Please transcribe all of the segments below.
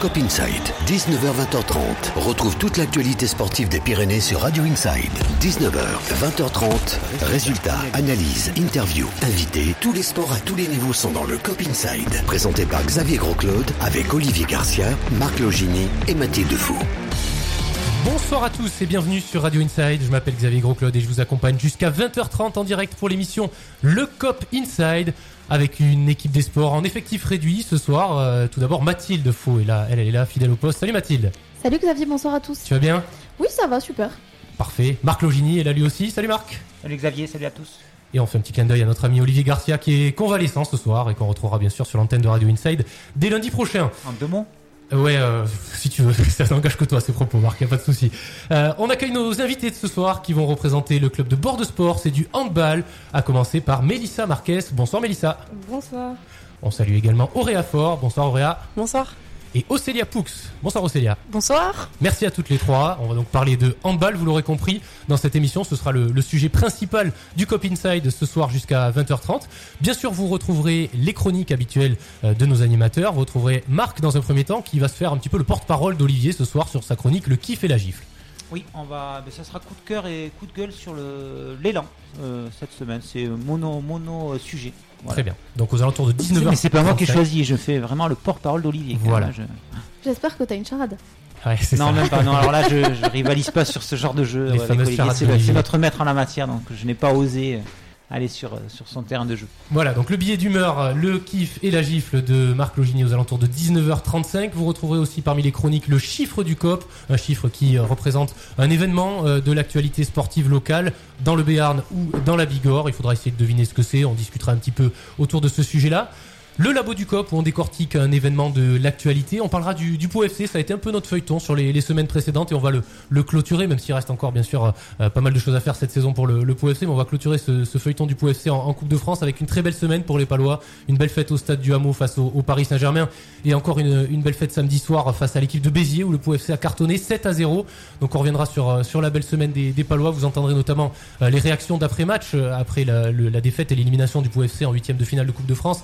Cop Inside, 19h-20h30. Retrouve toute l'actualité sportive des Pyrénées sur Radio Inside. 19h, 20h30. Résultats, analyses, interviews, invités. Tous les sports à tous les niveaux sont dans le Cop Inside. Présenté par Xavier Grosclaude avec Olivier Garcia, Marc Logini et Mathilde Fou. Bonsoir à tous et bienvenue sur Radio Inside. Je m'appelle Xavier Grosclaude et je vous accompagne jusqu'à 20h30 en direct pour l'émission Le Cop Inside avec une équipe des sports en effectif réduit ce soir. Euh, tout d'abord Mathilde Faux est là, elle, elle est là fidèle au poste. Salut Mathilde. Salut Xavier, bonsoir à tous. Tu vas bien? Oui, ça va, super. Parfait. Marc Logini est là lui aussi. Salut Marc. Salut Xavier, salut à tous. Et on fait un petit clin d'œil à notre ami Olivier Garcia qui est convalescent ce soir et qu'on retrouvera bien sûr sur l'antenne de Radio Inside dès lundi prochain. En deux mots? Ouais, euh, si tu veux, ça n'engage que toi ces propos, Marc, y a pas de souci. Euh, on accueille nos invités de ce soir qui vont représenter le club de bord de sport, c'est du handball, à commencer par Mélissa Marquez. Bonsoir Mélissa. Bonsoir. On salue également Auréa Fort. Bonsoir Auréa. Bonsoir. Et Océlia Poux. Bonsoir Océlia. Bonsoir. Merci à toutes les trois. On va donc parler de handball, vous l'aurez compris. Dans cette émission, ce sera le, le sujet principal du Cop Inside ce soir jusqu'à 20h30. Bien sûr, vous retrouverez les chroniques habituelles euh, de nos animateurs. Vous retrouverez Marc dans un premier temps qui va se faire un petit peu le porte-parole d'Olivier ce soir sur sa chronique Le kiff et la gifle. Oui, on va, ben, ça sera coup de cœur et coup de gueule sur l'élan euh, cette semaine. C'est mono mono euh, sujet. Voilà. Très bien. Donc aux alentours de 19h. Mais c'est pas moi qui ai choisi, je fais vraiment le porte-parole d'Olivier. Voilà. J'espère que t'as une charade. Ouais, Non, ça. même pas. Non, alors là, je, je rivalise pas sur ce genre de jeu. Les avec fameuses Olivier. charades C'est le- d'Olivier. c'est notre maître en la matière, donc je n'ai pas osé euh, aller sur, euh, sur son terrain de jeu. Voilà, donc le billet d'humeur, le kiff et la gifle de Marc Logini aux alentours de 19h35. Vous retrouverez aussi parmi les chroniques le chiffre du COP, un chiffre qui euh, représente un événement euh, de l'actualité sportive locale dans le Béarn ou dans la Bigorre. Il faudra essayer de deviner ce que c'est. On discutera un petit peu autour de ce sujet-là. Le labo du COP où on décortique un événement de l'actualité. On parlera du, du Pau FC, ça a été un peu notre feuilleton sur les, les semaines précédentes et on va le, le clôturer, même s'il reste encore bien sûr euh, pas mal de choses à faire cette saison pour le, le Pau FC, mais on va clôturer ce, ce feuilleton du Pau FC en, Coupe de France avec une très belle semaine pour les Palois, une belle fête au stade du Hameau face au, Paris Saint-Germain et encore une, une belle fête samedi soir face à l'équipe de Béziers où le Pau FC a cartonné 7 à 0. Donc on reviendra sur, euh, sur la belle semaine des, des Palois. Vous entendrez notamment euh, les réactions d'après-match après la, la défaite et l'élimination du Pau FC en huitième de finale de Coupe de France.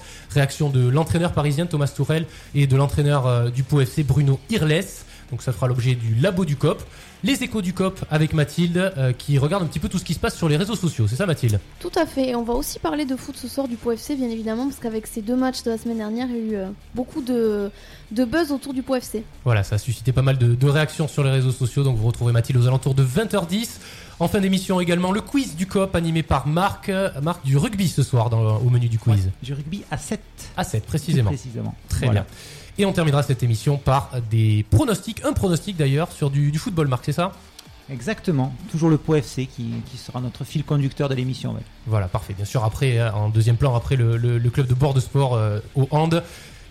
De l'entraîneur parisien Thomas Tourel et de l'entraîneur euh, du Pau FC Bruno Irles. Donc ça fera l'objet du labo du COP. Les échos du COP avec Mathilde euh, qui regarde un petit peu tout ce qui se passe sur les réseaux sociaux. C'est ça Mathilde? Tout à fait. Et on va aussi parler de foot ce soir du Pau FC, bien évidemment, parce qu'avec ces deux matchs de la semaine dernière, il y a eu euh, beaucoup de, de buzz autour du Pau FC. Voilà, ça a suscité pas mal de, de réactions sur les réseaux sociaux. Donc vous retrouvez Mathilde aux alentours de 20h10. En fin d'émission également le quiz du COP animé par Marc, euh, Marc du rugby ce soir dans, au menu du quiz. Ouais, du rugby à 7. À 7 précisément. Précisément. Très Voilà. bien. Et on terminera cette émission par des pronostics, un pronostic d'ailleurs sur du, du football, Marc, c'est ça? Exactement. Toujours le Pau FC qui, qui sera notre fil conducteur de l'émission. ouais. Voilà, parfait. Bien sûr, après, euh, en deuxième plan, après le, le- le club de bord de sport euh, au hand.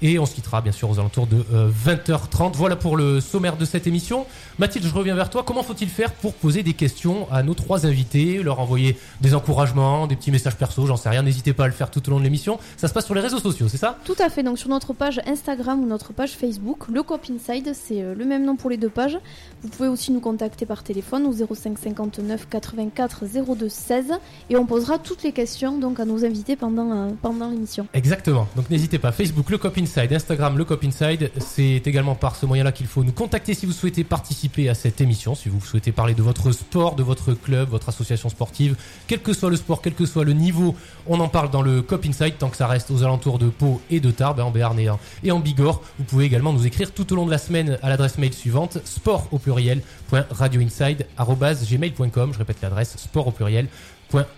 Et on se quittera bien sûr aux alentours de euh, 20h30. Voilà pour le sommaire de cette émission. Mathilde, je reviens vers toi. Comment faut-il faire pour poser des questions à nos trois invités, leur envoyer des encouragements, des petits messages perso, j'en sais rien. N'hésitez pas à le faire tout au long de l'émission. Ça se passe sur les réseaux sociaux, c'est ça? Tout à fait. Donc sur notre page Instagram ou notre page Facebook, le Cop Inside, c'est euh, le même nom pour les deux pages. Vous pouvez aussi nous contacter par téléphone au 05 59 84 02 16 et on posera toutes les questions donc à nos invités pendant, euh, pendant l'émission. Exactement. Donc n'hésitez pas. Facebook, le Cop Inside, Instagram, le Cop Inside. C'est également par ce moyen-là qu'il faut nous contacter si vous souhaitez participer à cette émission, si vous souhaitez parler de votre sport, de votre club, votre association sportive, quel que soit le sport, quel que soit le niveau, on en parle dans le Cop Inside tant que ça reste aux alentours de Pau et de Tarbes, hein, en Béarn et en, Bigorre. Vous pouvez également nous écrire tout au long de la semaine à l'adresse mail suivante sport au pluriel point radioinside@gmail.com. Je répète l'adresse sport au pluriel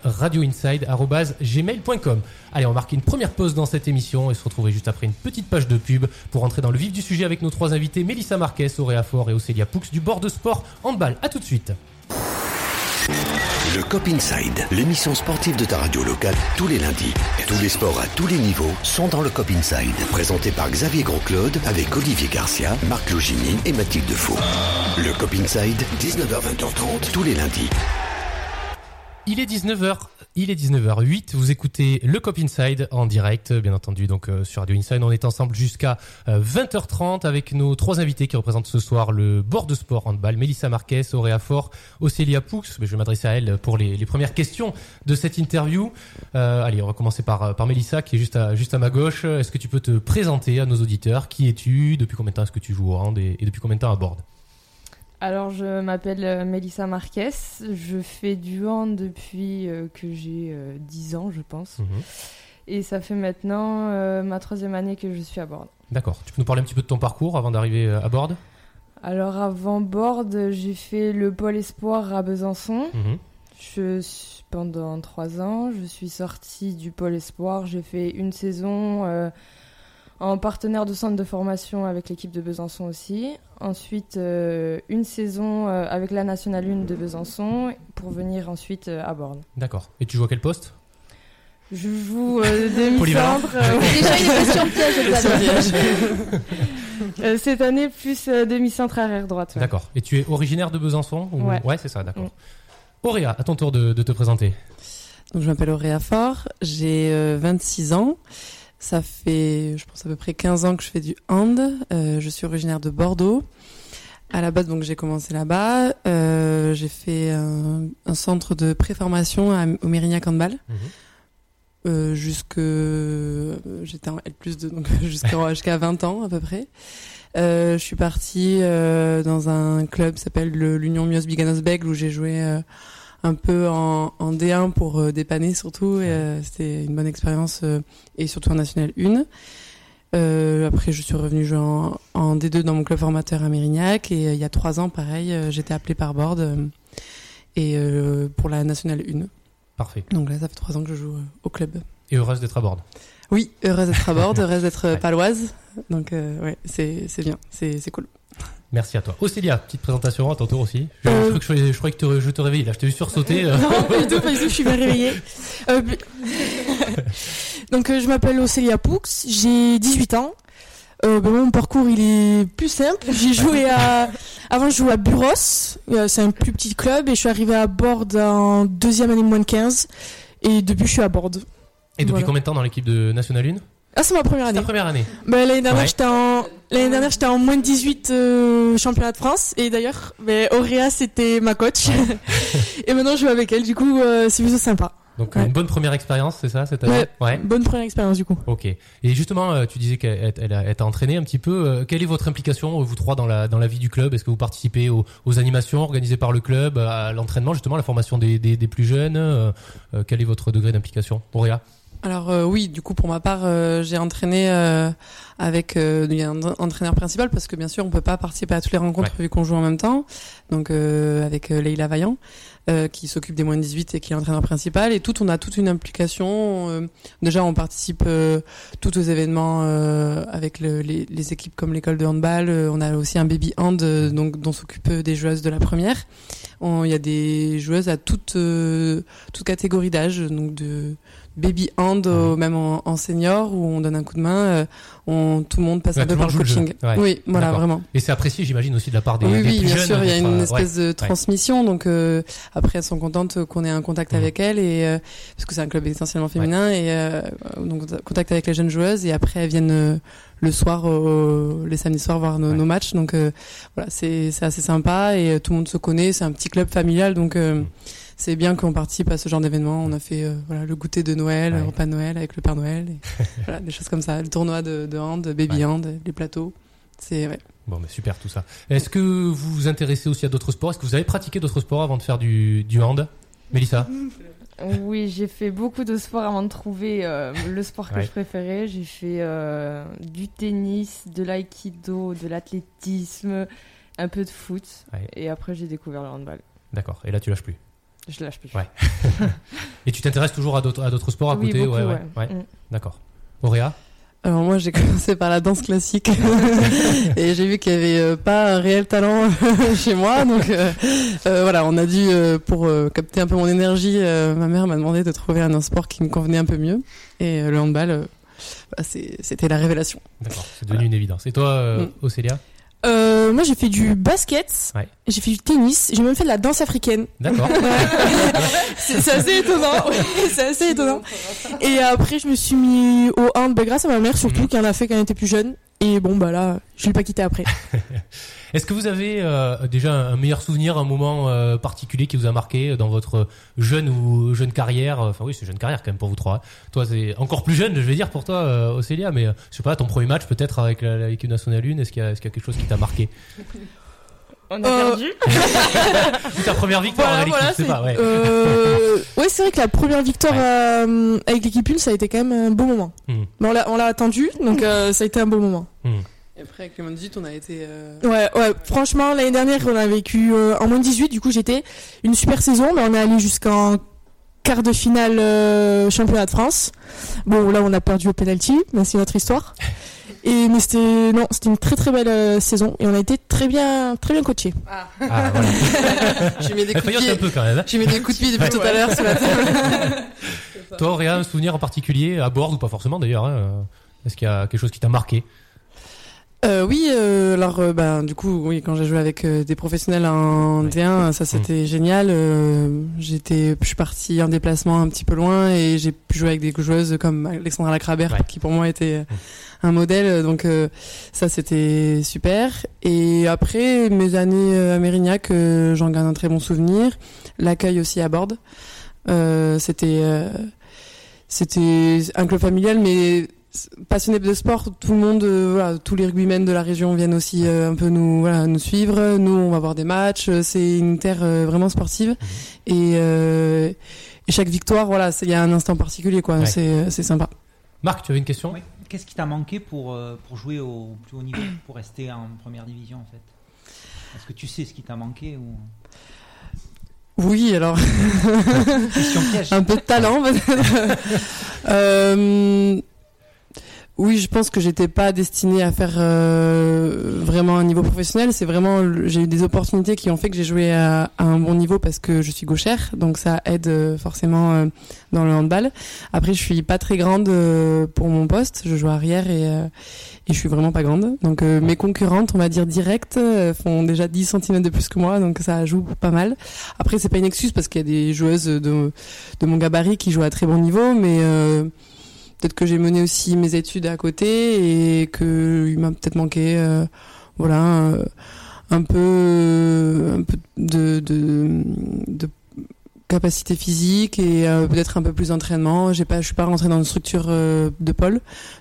radioinside.gmail.com. Allez, on va marquer une première pause dans cette émission et se retrouver juste après une petite page de pub pour entrer dans le vif du sujet avec nos trois invités, Mélissa Marquez, Auréa Fort et Océlia Poux du bord de sport handball. À tout de suite. Le Cop Inside, l'émission sportive de ta radio locale tous les lundis. Tous les sports à tous les niveaux sont dans le Cop Inside. Présenté par Xavier Grosclaude avec Olivier Garcia, Marc Logini et Mathilde Faux. Le Cop Inside, 19h-20h30 tous les lundis. Il est Il est 19h08, vous écoutez le Cop Inside en direct, bien entendu, donc euh, sur Radio Inside. On est ensemble jusqu'à euh, 20h30 avec nos trois invités qui représentent ce soir le bord de sport handball. Mélissa Marquez, Auréa Fort, Océlia Poux. Mais je vais m'adresser à elle pour les, premières questions de cette interview. Euh, allez, on va commencer par, par Mélissa qui est juste à, ma gauche. Est-ce que tu peux te présenter à nos auditeurs? Qui es-tu? Depuis combien de temps est-ce que tu joues au et, et depuis combien de temps à bord? Alors, je m'appelle euh, Mélissa Marquez. Je fais du hand depuis euh, que j'ai euh, 10 ans, je pense. Mhm. Et ça fait maintenant euh, ma troisième année que je suis à bord. D'accord. Tu peux nous parler un petit peu de ton parcours avant d'arriver euh, à bord Alors, avant board, j'ai fait le pôle espoir à Besançon. Mhm. Je suis pendant trois ans. Je suis sortie du pôle espoir. J'ai fait une saison euh, en partenaire de centre de formation avec l'équipe de Besançon aussi. Ensuite, euh, une saison euh, avec la nationale 1 de Besançon pour venir ensuite euh, à Borne. D'accord. Et tu joues à quel poste? Je joue euh, demi-centre euh, Déjà une question piège, cette année, plus euh, demi-centre arrière droite. ouais. D'accord. Et tu es originaire de Besançon ou- Ouais. c'est ça, d'accord. Mm. Auréa, à ton tour de, de te présenter. Donc, je m'appelle Auréa Fort, j'ai euh, 26 ans. Ça fait, je pense, à peu près 15 ans que je fais du hand. Euh, je suis originaire de Bordeaux. À la base, donc, j'ai commencé là-bas. Euh, j'ai fait un, un centre de préformation à- au Mérignac Handball. Mhm. Euh, jusque j'étais en L plus 2 donc jusqu'à jusqu'à 20 ans à peu près. Euh, je suis partie euh, dans un club qui s'appelle le- l'Union Mios Biganos Bègle où j'ai joué euh, un peu en, en D1 pour euh, dépanner surtout et euh, c'était une bonne expérience euh, et surtout en National 1. Euh, après je suis revenue jouer en, en D2 dans mon club formateur à Mérignac et euh, il y a trois ans pareil euh, j'étais appelée par board et pour la Nationale 1. Parfait. Donc là ça fait trois ans que je joue au club. Et heureuse d'être à bord. Oui, heureuse d'être à bord, heureuse d'être paloise. Donc, ouais, c'est c'est bien, c'est c'est cool. Merci à toi. Océlia, petite présentation à ton tour aussi. Je, je Euh, crois que je, je croyais que te- je te réveille là. Je t'ai vu sursauter. euh. Non, pas du tout, pas du tout, je suis bien réveillée. Euh, Donc, euh, je m'appelle Océlia Poux, j'ai 18 ans. Euh, ben, mon parcours, il est plus simple. J'ai joué à... Avant, je jouais à Buros. Euh, c'est un plus petit club. Et je suis arrivée à Borde en deuxième année moins de 15. Et depuis, je suis à Borde. Et depuis Voilà. combien de temps dans l'équipe de National 1 Ah, c'est ma première C'est année. ta première année. Ben, l'année dernière, Ouais. j'étais en... L'année dernière, j'étais en moins de 18 euh, championnat de France. Et d'ailleurs, ben, Auréa, c'était ma coach. et maintenant, je joue avec elle. Du coup, euh, c'est plutôt sympa. Donc Ouais. une bonne première expérience, c'est ça cette année Ouais. Bonne première expérience, du coup. Ok. Et justement, euh, tu disais qu'elle elle a- elle t'a entraîné un petit peu. Euh, Quelle est votre implication, euh, vous trois, dans la, dans la vie du club? Est-ce que vous participez aux, aux animations organisées par le club, à l'entraînement, justement, à la formation des, des, des plus jeunes? Quel est votre degré d'implication Auréa? Alors euh, oui, du coup pour ma part, euh, j'ai entraîné euh, avec euh, un entraîneur principal parce que bien sûr on peut pas participer à toutes les rencontres vu qu'on joue en même temps. Donc euh, avec euh, Leïla Vaillant euh, qui s'occupe des moins de 18 et qui est l'entraîneur principal et tout on a toute une implication. euh, déjà on participe euh, tout aux événements euh, avec le- les, les équipes comme l'école de handball. On a aussi un baby hand donc dont s'occupent des joueuses de la première. Il y a des joueuses à toute euh, toute catégorie d'âge donc de baby hand au- même en, en senior où on donne un coup de main euh, on tout le monde passe Ouais, un peu par le coaching. Ouais. oui voilà vraiment Et c'est apprécié, j'imagine, aussi de la part des, oui des oui plus bien jeunes. sûr il y a une euh, espèce de transmission donc euh, après elles sont contentes qu'on ait un contact Mhm. avec elles et euh, parce que c'est un club essentiellement féminin et euh, donc contact avec les jeunes joueuses et après elles viennent euh, le soir au- les samedis soirs voir nos, Ouais. nos matchs donc euh, voilà c'est c'est assez sympa et euh, tout le monde se connaît c'est un petit club familial donc euh, Mhm. C'est bien qu'on participe à ce genre d'événement. On a fait euh, voilà le goûter de Noël, Ouais. le repas de Noël avec le Père Noël, et voilà des choses comme ça. Le tournoi de, de hand, baby Ouais. hand, les plateaux. C'est ouais. Bon, mais super tout ça. Est-ce que vous vous intéressez aussi à d'autres sports? Est-ce que vous avez pratiqué d'autres sports avant de faire du, du hand Mélissa? Oui, j'ai fait beaucoup de sport avant de trouver euh, le sport que Ouais. je préférais. J'ai fait euh, du tennis, de l'aïkido, de l'athlétisme, un peu de foot. Ouais. Et après, j'ai découvert le handball. D'accord. Et là, tu lâches plus? Je lâche plus. Ouais. Et tu t'intéresses toujours à d'autres à d'autres sports à Oui, côté? beaucoup, Ouais, ouais. ouais. ouais. Mm. D'accord. Auréa? Alors moi j'ai commencé par la danse classique et j'ai vu qu'il y avait euh, pas un réel talent chez moi donc euh, euh, voilà on a dû euh, pour euh, capter un peu mon énergie euh, ma mère m'a demandé de trouver un, un sport qui me convenait un peu mieux et euh, le handball euh, bah, c'est- c'était la révélation. D'accord. C'est devenu une évidence. Et toi, euh, Mm. Océlia Euh, moi, j'ai fait du basket, Ouais. j'ai fait du tennis, j'ai même fait de la danse africaine. D'accord. C'est c'est assez étonnant. ouais, c'est assez étonnant. Et après, je me suis mis au hand, bah, grâce à ma mère surtout, Mhm. qui en a fait quand elle était plus jeune. Et bon, bah là, je l'ai pas quitté après. Est-ce que vous avez euh, déjà un meilleur souvenir, un moment euh, particulier qui vous a marqué dans votre jeune ou jeune carrière Enfin oui, c'est jeune carrière quand même pour vous trois. Toi, c'est encore plus jeune, je vais dire pour toi, euh, Océlia. Mais euh, je sais pas, ton premier match peut-être avec l'équipe nationale 1, est-ce qu'il y, qu'il y a quelque chose qui t'a marqué? On a Euh, perdu. Ou ta première victoire Voilà, en équipe, voilà, c'est- pas. Ouais. Euh, ouais, c'est vrai que la première victoire Ouais. euh, avec l'équipe Ulm, ça a été quand même un beau moment. Mhm. Mais on l'a, on l'a attendu, donc euh, ça a été un beau moment. Et après, avec le moins 18, on a été. euh, Ouais, ouais. Franchement, l'année dernière, on a vécu euh, en moins 18. Du coup, j'étais une super saison, mais on est allé jusqu'en quart de finale euh, championnat de France. Bon, là, on a perdu au penalty, mais c'est notre histoire. Et mais c'était non, c'était une très très belle euh, saison et on a été très bien très bien coachés. Ah, voilà. J'ai mis des coups de un pied. peu quand même. hein. J'ai mis des coups de pied depuis tout à l'heure sur la table. Toi, Auréa, un souvenir en particulier à bord ou pas forcément d'ailleurs hein, Est-ce qu'il y a quelque chose qui t'a marqué? Euh, oui, euh, alors euh, ben du coup, oui, quand j'ai joué avec euh, des professionnels en Ouais. D1, ça c'était génial. Euh, j'étais, je suis partie en déplacement un petit peu loin et j'ai pu jouer avec des joueuses comme Alexandra Lacrabert, Ouais. qui pour moi était euh, un modèle. Donc euh, ça c'était super. Et après mes années à Mérignac, j'en garde un très bon souvenir. L'accueil aussi à bord, euh, c'était euh, c'était un club familial, mais passionné de sport, tout le monde, euh, voilà, tous les rugbymen de la région viennent aussi euh, un peu nous, voilà, nous suivre. Nous, on va voir des matchs. Euh, C'est une terre euh, vraiment sportive et, euh, et chaque victoire, voilà, c'est- il y a un instant particulier, quoi. Ouais. C'est c'est sympa. Marc, tu avais une question? Oui. Qu'est-ce qui t'a manqué pour, euh, pour jouer au plus haut niveau, pour rester en première division en fait? Est-ce que tu sais ce qui t'a manqué ou? Oui, alors question piège un peu de talent peut-être. Oui, je pense que j'étais pas destinée à faire euh, vraiment un niveau professionnel. C'est vraiment j'ai eu des opportunités qui ont fait que j'ai joué à, un bon niveau parce que je suis gauchère, donc ça aide euh, forcément euh, dans le handball. Après, je suis pas très grande euh, pour mon poste. Je joue arrière et et je suis vraiment pas grande. Donc mes concurrentes, on va dire directes, font déjà 10 cm de plus que moi, donc ça joue pas mal. Après, c'est pas une excuse parce qu'il y a des joueuses de de mon gabarit qui jouent à très bon niveau, mais peut-être que j'ai mené aussi mes études à côté et que il m'a peut-être manqué, euh, voilà, euh, un peu, un peu de, de, de capacité physique et euh, peut-être un peu plus d'entraînement. J'ai pas, je suis pas rentrée dans une structure euh, de pôle,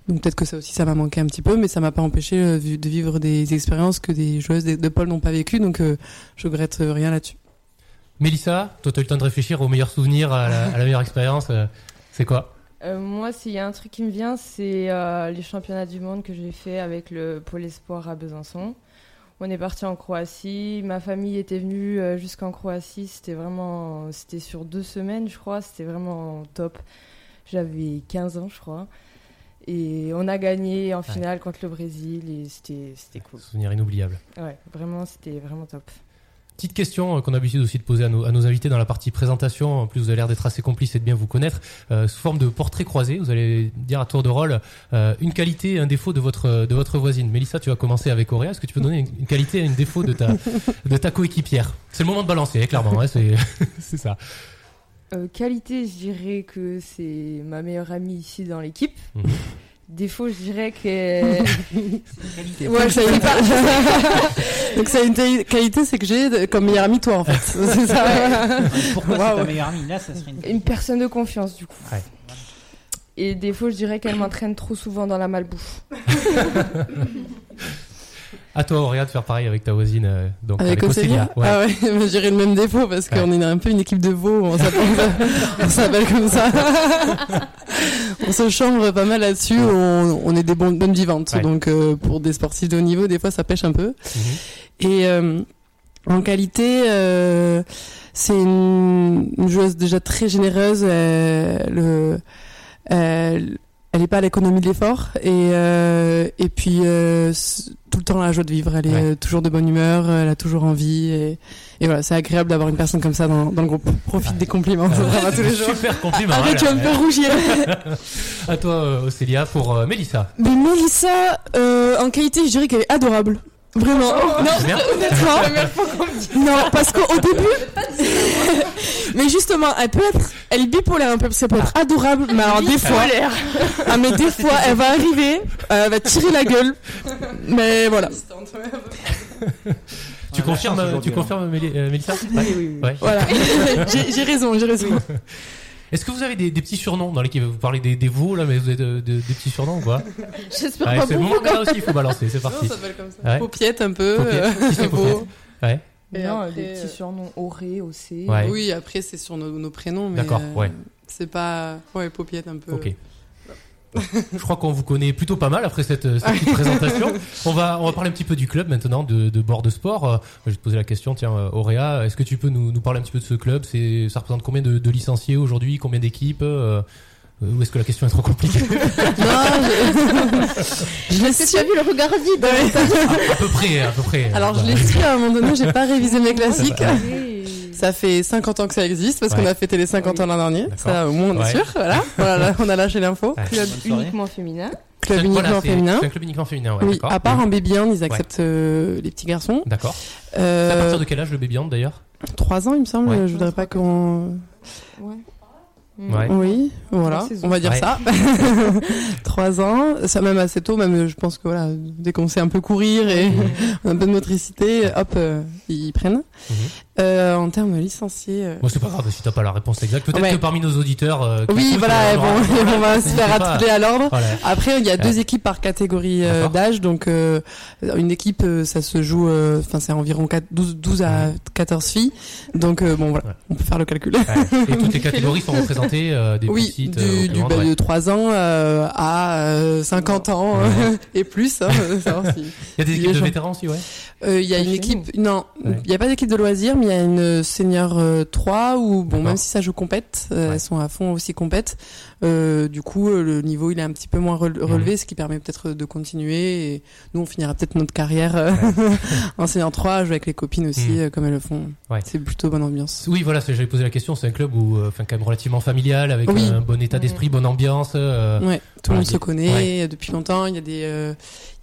donc peut-être que ça aussi ça m'a manqué un petit peu, mais ça m'a pas empêché euh, de vivre des expériences que des joueuses de, pôle n'ont pas vécues, donc euh, je regrette euh, rien là-dessus. Mélissa, toi, tu as eu le temps de réfléchir au meilleur souvenir, à la, à la meilleure expérience. euh, c'est quoi? Euh, moi, s'il y a un truc qui me vient, c'est euh, les championnats du monde que j'ai fait avec le Pôle Espoir à Besançon. On est parti en Croatie. Ma famille était venue euh, jusqu'en Croatie. C'était vraiment, c'était sur deux semaines, je crois. C'était vraiment top. J'avais 15 ans, je crois. Et on a gagné en finale contre le Brésil et c'était, c'était cool. Souvenir inoubliable. Ouais, vraiment, c'était vraiment top. Petite question euh, qu'on a l'habitude aussi de poser à nos, à nos invités dans la partie présentation. En plus, vous avez l'air d'être assez complice et de bien vous connaître. Euh, sous forme de portrait croisé, vous allez dire à tour de rôle euh, une qualité et un défaut de votre, de votre voisine. Mélissa, tu vas commencer avec Auréa. Est-ce que tu peux donner une, une qualité et un défaut de ta, de ta coéquipière? C'est le moment de balancer, hein, clairement. hein, c'est, c'est ça. Euh, qualité, je dirais que c'est ma meilleure amie ici dans l'équipe. Mhm. Défaut, je dirais que Qualité. Ouais, ça y pas. Donc ça a une qualité, c'est que j'ai comme meilleur ami toi en fait. C'est ça. Pourquoi c'est Waouh. ta meilleure amie Là, ça serait une. une personne de confiance du coup. Ouais. Et défaut, je dirais qu'elle m'entraîne trop souvent dans la malbouffe. À toi, Auréa, de faire pareil avec ta voisine. euh, donc Avec Océlia. Ouais. Ah ouais, mais j'irai le même défaut parce qu'on est un peu une équipe de veaux, on s'appelle, comme ça. on se chambre pas mal là-dessus, on, on est des bonnes, bonnes vivantes. Ouais. Donc euh, pour des sportifs de haut niveau, des fois ça pêche un peu. Mhm. Et euh, en qualité, euh, c'est une, une joueuse déjà très généreuse. euh, le, elle, elle est pas à l'économie de l'effort et euh, et puis euh, tout le temps la joie de vivre. Elle est Ouais. euh, toujours de bonne humeur, elle a toujours envie et, et voilà, c'est agréable d'avoir une personne comme ça dans, dans le groupe. Profite des compliments, ça va tous les jours. Super compliment. Arrête, tu vas me faire rougir. À toi, euh, Océlia, pour euh, Mélissa. Mais Mélissa, euh, en qualité, je dirais qu'elle est adorable. Vraiment. Non, honnêtement. Non, parce qu'au début. mais justement, elle peut être. Elle est bipolaire un peu, parce qu'elle peut être adorable, mais alors des fois. Ah, mais des fois, elle va arriver, euh, elle va tirer la gueule. Mais voilà. Tu Ah, confirmes, chance tu aujourd'hui, confirmes euh, Mélissa Ouais. Ouais. Voilà. J'ai j'ai raison, j'ai raison. Est-ce que vous avez des, des petits surnoms dans l'équipe? Vous parlez des, des veaux là, mais vous avez de- de- des petits surnoms ou quoi? J'espère Ouais, pas C'est le pour moment vous. là aussi, il faut balancer, c'est Non, parti. ça s'appelle comme ça. Ouais. Paupiette un peu. Paupiette. euh, beau. Ouais, Non, Et des après, petits surnoms Auré, OC. Ouais. Oui, après c'est sur nos, nos prénoms. mais, D'accord, euh, ouais. C'est pas. Ouais, paupiette un peu. ok. Je crois qu'on vous connaît plutôt pas mal après cette, cette petite présentation. On va, on va parler un petit peu du club maintenant, de, de bord de sport. Euh, Je vais te poser la question, tiens, euh, Auréa, est-ce que tu peux nous, nous parler un petit peu de ce club? C'est, Ça représente combien de, de licenciés aujourd'hui? Combien d'équipes euh, Ou est-ce que la question est trop compliquée? Je l'ai Est-ce que tu as vu le regard vide à, à peu près, à peu près. Alors je Bah, l'ai su à un moment donné, j'ai pas révisé mes classiques. Ça fait 50 ans que ça existe parce Ouais. qu'on a fêté les 50 ans l'an dernier. Ça, au moins, on est Ouais. sûr. Voilà. Voilà, on a lâché l'info. Club uniquement féminin. Club voilà, uniquement c'est- féminin. Club uniquement féminin, ouais. oui, à part en baby hand, ils acceptent euh, les petits garçons. D'accord. C'est à partir Euh, de quel âge le baby hand d'ailleurs? 3 ans, il me semble. Ouais. Je voudrais pas qu'on. Ouais. Ouais. Oui, voilà, on va dire Ouais. ça. Trois ans, ça même assez tôt, même je pense que voilà, dès qu'on sait un peu courir et on a un peu de motricité, hop, euh, ils prennent. Mhm. Euh, en termes de licenciés, euh, Bon, c'est pas grave si t'as pas la réponse exacte. Peut-être Ouais. que parmi nos auditeurs. euh, oui, voilà, euh, elles on va se faire atteler à l'ordre. Voilà. Après, il y a deux équipes par catégorie euh, d'âge, donc euh, une équipe, euh, ça se joue, euh, enfin c'est environ 4, 12, 12 à 14 filles, donc euh, bon voilà, Ouais. on peut faire le calcul. Ouais. Et toutes les catégories sont représentées, euh, des oui, petites. du, euh, du, bah, de ouais. 3 ans euh, à euh, 50 ans Ouais. et plus. hein, Il y a des équipes de gens. vétérans aussi, ouais. Euh, Il y a une équipe, non, il Ouais. n'y a pas d'équipe de loisirs, mais il y a une senior euh, 3 où, bon, même si ça joue compète, euh, elles sont à fond aussi compète. Euh, du coup, euh, le niveau il est un petit peu moins rele- relevé, Mhm. ce qui permet peut-être de continuer. Et nous, on finira peut-être notre carrière euh, en senior 3, jouer avec les copines aussi, Mhm. comme elles le font. Ouais. C'est plutôt bonne ambiance. Oui, voilà, j'avais posé la question. C'est un club où, enfin, quand même relativement familial, avec Oui. un bon état d'esprit, bonne ambiance. euh, Ouais, tout voilà, le monde se a- connaît depuis longtemps. Il y a des euh,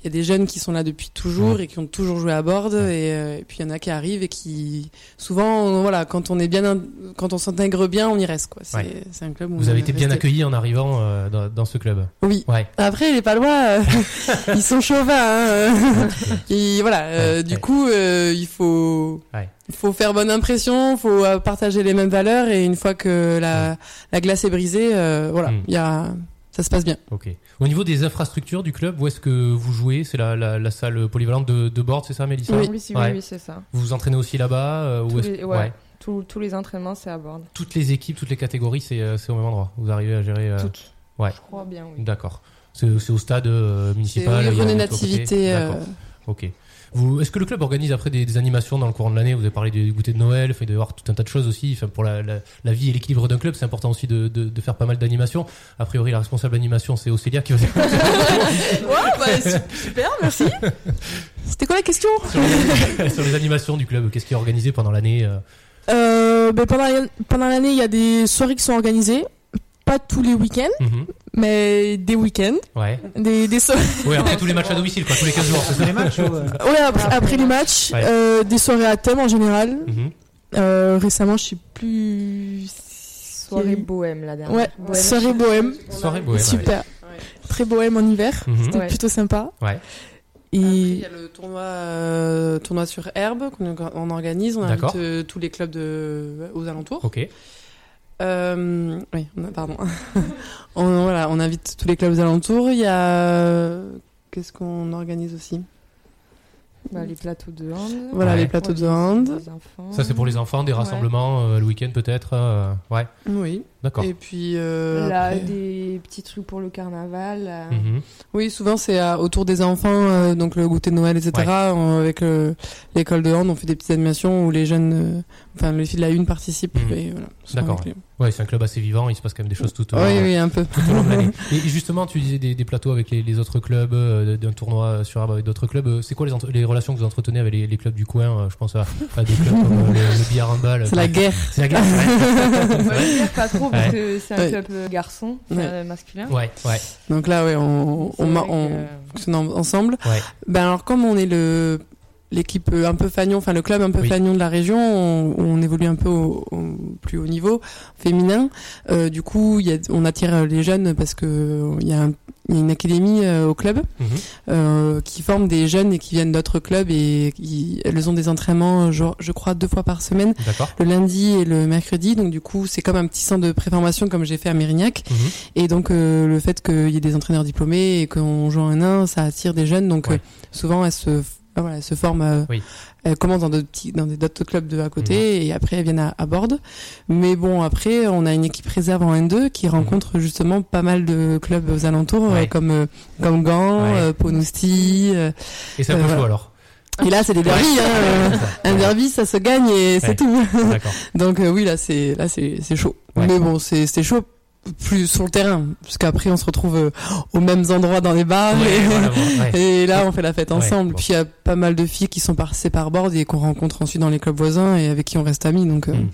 il y a des jeunes qui sont là depuis toujours et qui ont toujours joué à board et, euh, et puis il y en a qui arrivent et qui souvent on- voilà quand on est bien quand on s'intègre bien on y reste quoi. C'est Ouais. un club où Vous avez été bien resté. En arrivant euh, dans, dans ce club. Oui. Ouais. Après les Palois euh, ils sont chauvins hein, et voilà euh, Ouais, du ouais. coup euh, il faut Ouais. il faut faire bonne impression, faut partager les mêmes valeurs et une fois que la la glace est brisée euh, voilà, Mm. il y a ça se passe bien. Ok. Au niveau des infrastructures du club, où est-ce que vous jouez? C'est la, la, la salle polyvalente de, de board, c'est ça, Mélissa? Oui, oui, oui, Ouais. oui, c'est ça. Vous vous entraînez aussi là-bas euh, ouais. Tous- tous les entraînements, c'est à bord. Toutes les équipes, toutes les catégories, c'est euh, c'est au même endroit. Vous arrivez à gérer. euh, Toutes. ouais. Je crois bien, oui. D'accord. C'est au stade euh, municipal. oui, il y a euh, D'accord. Ok. Est-ce que le club organise après des, des animations dans le courant de l'année? Vous avez parlé du goûter de Noël, il doit y avoir tout un tas de choses aussi. Enfin, pour la, la, la vie et l'équilibre d'un club, c'est important aussi de, de, de faire pas mal d'animations. A priori, la responsable d'animation, c'est Océlia qui va Ouais, bah, su- super, merci. C'était quoi la question? Sur, les, sur les animations du club. Qu'est-ce qui est organisé pendant l'année euh, ben, Pendant la- pendant l'année, il y a des soirées qui sont organisées. Pas tous les week-ends, mhm. mais des week-ends. Ouais. Des, des so- Ouais, après tous les matchs à domicile, quoi, tous les 15 jours, c'est ça les matchs ou, ouais, après, après les matchs, Ouais. euh, des soirées à thème en général. Mhm. Euh, récemment, je sais plus. Soirée bohème, la dernière. Ouais, Bohème. soirée bohème. Soirée bohème. ouais. Super. Très bohème en hiver. Mhm. C'était Ouais. plutôt sympa. Ouais. Après, il y a le tournoi, euh, tournoi sur herbe qu'on on organise. On invite euh, tous les clubs de, aux alentours. Ok. Euh, oui, on a- pardon. on, voilà, on invite tous les clubs aux alentours. Il y a. Qu'est-ce qu'on organise aussi? Bah, les plateaux de hand. Voilà, Ouais. les plateaux de hand. Ça, c'est pour les enfants, des Ouais. rassemblements euh, le week-end peut-être. euh, ouais, Oui. d'accord. Et puis. euh, Là, après- des petits trucs pour le carnaval. euh, Mhm. Oui, souvent c'est euh, autour des enfants, euh, donc le goûter de Noël, etc. Ouais. Avec euh, l'école de hand, on fait des petites animations où les jeunes, euh, enfin les filles de la une. Et voilà, souvent D'accord, Ouais, c'est un club assez vivant, il se passe quand même des choses tout au, Oui, oui, un peu. tout au long de l'année. Et justement, tu disais des, des plateaux avec les, les autres clubs, euh, d'un tournoi sur Arbre avec d'autres clubs. Euh, C'est quoi les, entre- les relations que vous entretenez avec les, les clubs du coin Euh, Je pense à, à des clubs comme euh, le, le billard handball. C'est la guerre. C'est la guerre, ouais. On pas trop parce Ouais. que c'est un Ouais. club garçon, Ouais. euh, masculin. Ouais, ouais. Donc là, ouais, on, on, on euh, fonctionne en- ensemble. Ouais. Ben alors, comme on est le l'équipe euh, un peu fagnon, enfin le club un peu Oui. fagnon de la région, on, on évolue un peu au, au plus haut niveau féminin. Euh, du coup, y a, on attire euh, les jeunes parce que euh, il y a, un- y a une académie euh, au club Mhm. euh, qui forme des jeunes et qui viennent d'autres clubs et qui, elles ont des entraînements, genre, je crois, deux fois par semaine, D'accord. le lundi et le mercredi. Donc du coup, c'est comme un petit centre de préformation comme j'ai fait à Mérignac. Mhm. Et donc euh, le fait qu'il y ait des entraîneurs diplômés et qu'on joue en un, ça attire des jeunes. Donc Ouais. souvent elles se, voilà, elles se forment. euh, Oui. Elles commencent dans d'autres petits, dans d'autres clubs de à côté et après elles viennent à, à Borde. Mais bon après on a une équipe réserve en N2 qui rencontre justement pas mal de clubs aux alentours Ouais. euh, comme euh, comme Gand, Ouais. euh, Ponousti. euh. Et c'est un peu Euh, chaud voilà. alors? et là c'est des derbies. Hein, euh, un ça. derby ça se gagne et c'est Ouais. tout. Donc euh, oui là c'est là c'est c'est chaud. Ouais. Mais bon c'est c'est chaud plus sur le terrain parce qu'après on se retrouve euh, aux mêmes endroits dans les bars Ouais, et, voilà, ouais. et là on fait la fête Ouais, ensemble. bon. Puis il y a pas mal de filles qui sont passées par bord et qu'on rencontre ensuite dans les clubs voisins et avec qui on reste amis donc euh, Mm.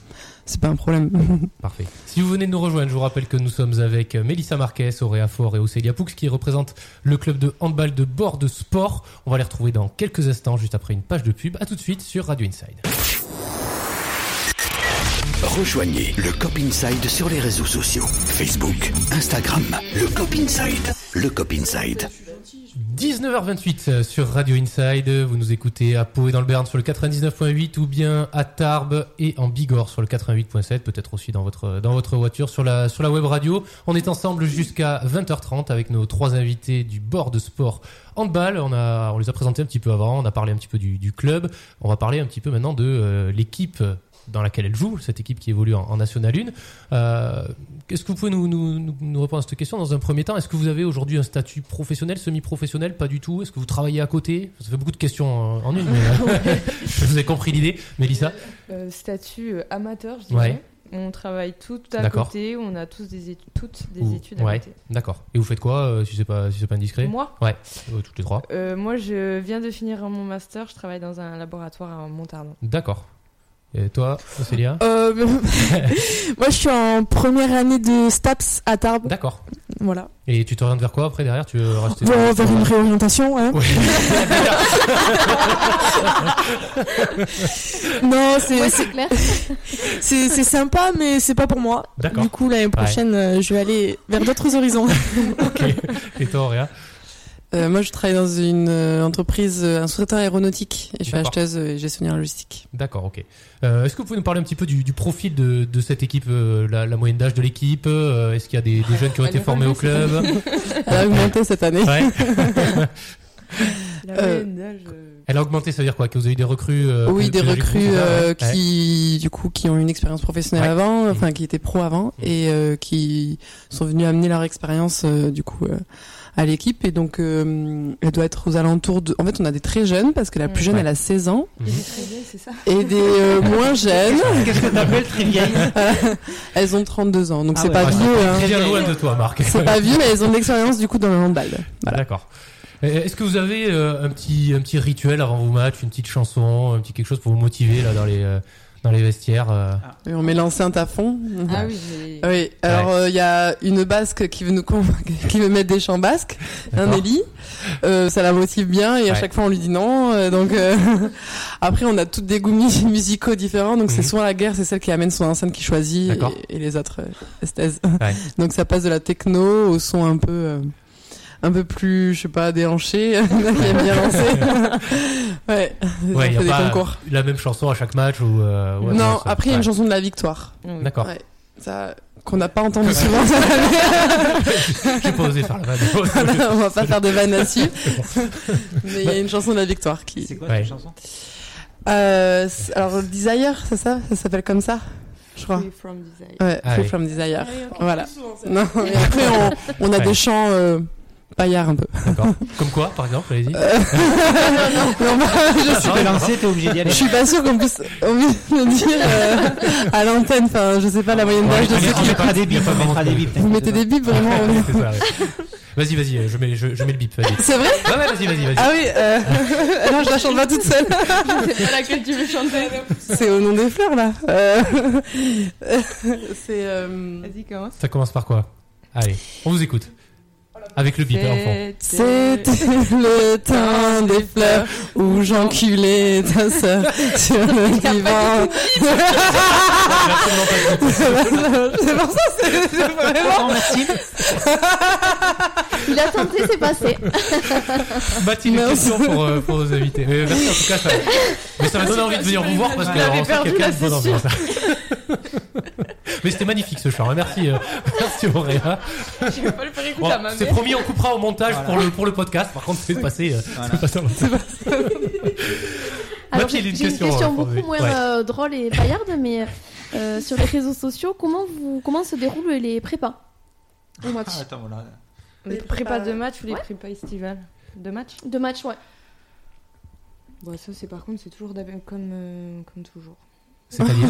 c'est pas un problème. Parfait. Si vous venez de nous rejoindre, je vous rappelle que nous sommes avec euh, Mélissa Marquez, Auréa Fort et Océlia Poux qui représentent le club de handball de bord de sport. On va les retrouver dans quelques instants, juste après une page de pub. À tout de suite sur Radio Inside. Rejoignez le Cop Inside sur les réseaux sociaux. Facebook, Instagram, le Cop Inside. Le Cop Inside. 19h28 euh, sur Radio Inside. Vous nous écoutez à Pau et dans le Béarn sur le 99.8 ou bien à Tarbes et en Bigorre sur le 88.7, peut-être aussi dans votre dans votre voiture sur la sur la web radio. On est ensemble jusqu'à 20h30 avec nos trois invités du bord de sport handball. On a on les a présentés un petit peu avant, on a parlé un petit peu du, du club. On va parler un petit peu maintenant de euh, l'équipe dans laquelle elle joue, cette équipe qui évolue en, en National 1. Euh, Est-ce que vous pouvez nous, nous, nous, nous répondre à cette question dans un premier temps? Est-ce que vous avez aujourd'hui un statut professionnel, semi-professionnel? Pas du tout. Est-ce que vous travaillez à côté? Ça fait beaucoup de questions en, en une, mais euh, je vous ai compris l'idée. Mélissa Euh, statut euh, amateur, je dirais. Ouais. On travaille tout à côté, on a tous des études, toutes des études à ouais. côté. D'accord. Et vous faites quoi, euh, si c'est pas, si pas indiscret? Moi, Ouais, euh, toutes les trois. euh, moi, je viens de finir mon master, je travaille dans un laboratoire à Montarnon. D'accord. Et toi, Célia Euh, moi, je suis en première année de STAPS à Tarbes. D'accord. Voilà. Et tu t'orientes vers quoi après derrière? Tu veux rester Bon, vers une réorientation, hein. Ouais. Non, c'est Ouais, clair. c'est c'est sympa, mais c'est pas pour moi. D'accord. Du coup, l'année prochaine, euh, je vais aller vers d'autres horizons. Ok. Et toi, Auréa? Euh, moi je travaille dans une euh, entreprise, euh, un sous-traitant aéronautique et je suis acheteuse et gestionnaire logistique. D'accord, ok. Euh, Est-ce que vous pouvez nous parler un petit peu du, du profil de, de cette équipe, euh, la, la moyenne d'âge de l'équipe euh, Est-ce qu'il y a des, des jeunes qui ont Elle été formés au club Elle a augmenté cette année. Ouais. La Euh, moyenne d'âge, euh, Elle a augmenté, ça veut dire quoi Que vous avez eu des recrues euh, oui, des recrues euh. Ouais. qui, du coup, qui ont une expérience professionnelle Ouais. avant, enfin qui étaient pro avant, Mhm. et euh, qui sont venus amener leur expérience euh, du coup euh, à l'équipe. Et donc, euh, elle doit être aux alentours de. En fait, on a des très jeunes parce que la plus jeune, Ouais. elle a 16 ans, Mhm. il est très bien, c'est ça? Et des euh, moins jeunes, Qu'est-ce que t'appelles très vieille elles ont 32 ans. Donc Ah c'est ouais, pas Ah, vieux. c'est hein. Très bien loin de toi, Marc. C'est pas vieux, mais elles ont de l'expérience du coup dans le handball. Voilà. D'accord. Est-ce que vous avez euh, un petit un petit rituel avant vos matchs, une petite chanson, un petit quelque chose pour vous motiver là dans les euh, dans les vestiaires euh Et on met l'enceinte à fond. Ah oui, j'ai... Oui, alors il y a une basque qui veut nous con- qui veut mettre des chants basques, un. Ellie. Euh, ça la motive bien et à chaque fois on lui dit non. euh, donc euh, après on a toutes des goûts mu- musicaux différents. Donc Mhm. c'est soit la guerre, c'est celle qui amène son enceinte qui choisit et, et les autres euh, esthèses. Ouais. Donc ça passe de la techno au son un peu euh, un peu plus je sais pas déhanché qui aime bien lancer. ouais, on Ouais, il y a des pas concours. la même chanson à chaque match ou euh, ouais, non, après il y a une chanson de la victoire. D'accord. Ouais. Ça qu'on n'a pas entendu souvent. J'ai pas osé faire la vanne. on va pas faire de vanne là-dessus. Mais il y a une chanson de la victoire qui. C'est quoi Ouais. cette chanson? Euh, alors Desire, c'est ça? Ça s'appelle comme ça Je crois. Free from desire. Ouais, Ah Free oui. from Desire. Voilà. Non, et après on, on a Ouais. des chants euh, paillards un peu. D'accord. Comme quoi, par exemple, allez-y. Euh, non, bah, je, Si t'es lancé, t'es obligé d'y je aller. suis pas sûre qu'on puisse, on puisse le dire euh, à l'antenne. Enfin, je sais pas la moyenne Ouais, d'âge de ceux qui. mettra des bips, pas on vraiment mettra de- des bips. Vous mettez des bips vraiment Ouais, c'est ça, ouais. Vas-y, vas-y, je mets, je, je mets le bip, vas-y. C'est vrai Ouais, ouais, vas-y, vas-y, vas-y. Ah oui. Euh... non, je la chante pas toute seule. à laquelle tu veux chanter. C'est au nom des fleurs là. Euh... c'est. Euh... Vas-y, commence. Ça commence par quoi? Allez, on vous écoute. Avec le bip, hein, enfant. C'était le temps des fleurs où j'enculais ta sœur sur le divan. C'est pour ça, c'est c'est vraiment. Il a tenté, c'est passé. Mathilde, une Merci. question pour, euh, pour nos invités. Mais merci en tout cas. Ça, mais ça m'a donné envie de venir vous voir parce l'avez qu'on sent quelqu'un de c'est ambiance. Mais c'était magnifique ce chant. hein. Merci, euh, merci Auréa. Je vais pas le faire écouter Bon, à ma c'est mère. promis, on coupera au montage Voilà. pour le pour le podcast. Par contre, c'est passé. euh, Voilà. c'est passé en Alors, j'ai une une question, question euh, beaucoup moins Ouais. euh, drôle et paillarde, mais euh, sur les réseaux sociaux, comment, vous, comment se déroulent les prépas au match Ah, attends, voilà. Les prépas de match ou les Ouais. prépas estivales De match De match, ouais. Bon, ça, c'est par contre, c'est toujours comme, euh, comme toujours. C'est-à-dire.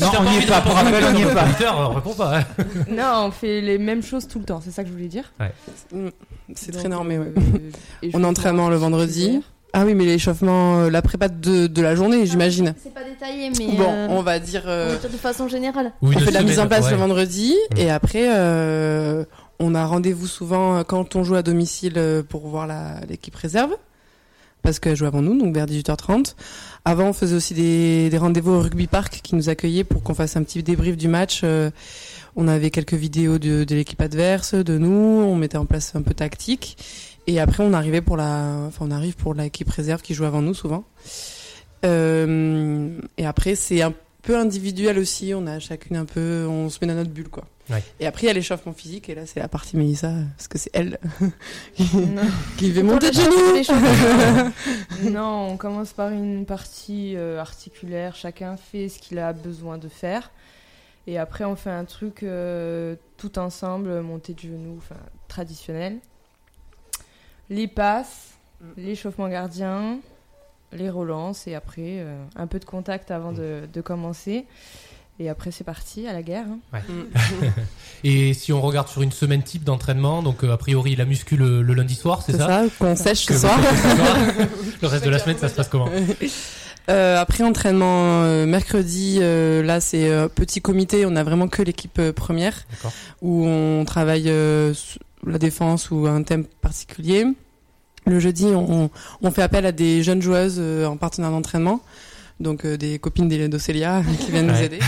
Non, on n'y est pas, pour rappel, on n'y est pas. On répond pas. hein. non, on fait les mêmes choses tout le temps, c'est ça que je voulais dire. C'est Donc, très normé, ouais. euh, je On entraînement le vendredi. Ah oui, mais l'échauffement, euh, la prépa de, de la journée, j'imagine. C'est pas détaillé, mais Bon, euh, on va dire. on euh, va dire de façon générale. On fait de la mise en place ouais. le vendredi Mm. et après euh, on a rendez-vous souvent euh, quand on joue à domicile euh, pour voir la- l'équipe réserve parce qu'elle joue avant nous donc vers 18h30. Avant on faisait aussi des, rendez-vous au rugby park qui nous accueillait pour qu'on fasse un petit débrief du match. Euh, on avait quelques vidéos de, de l'équipe adverse, de nous, on mettait en place un peu tactique et après on arrivait pour la enfin on arrive pour l'équipe réserve qui joue avant nous souvent. Euh, et après c'est un peu individuel aussi, on a chacune un peu, on se met dans notre bulle quoi. Ouais. Et après il y a l'échauffement physique et là c'est la partie Mélissa parce que c'est elle qui, qui fait monter le de genoux. non, on commence par une partie euh, articulaire, chacun fait ce qu'il a besoin de faire. Et après, on fait un truc euh, tout ensemble, montée de genoux, enfin traditionnel. Les passes, l'échauffement gardien, les relances, et après, euh, un peu de contact avant de, de commencer. Et après, c'est parti à la guerre. hein. Et si on regarde sur une semaine type d'entraînement, donc euh, a priori la muscu le, le lundi soir, c'est C'est ça, ça, qu'on sèche ce soir. Le reste de la semaine, ça se passe comment Euh, après entraînement euh, mercredi, euh, là c'est euh, petit comité, on a vraiment que l'équipe euh, première où on travaille euh, la défense ou un thème particulier. Le jeudi, on, on fait appel à des jeunes joueuses euh, en partenaire d'entraînement, donc euh, des copines d'Océlia qui viennent nous aider.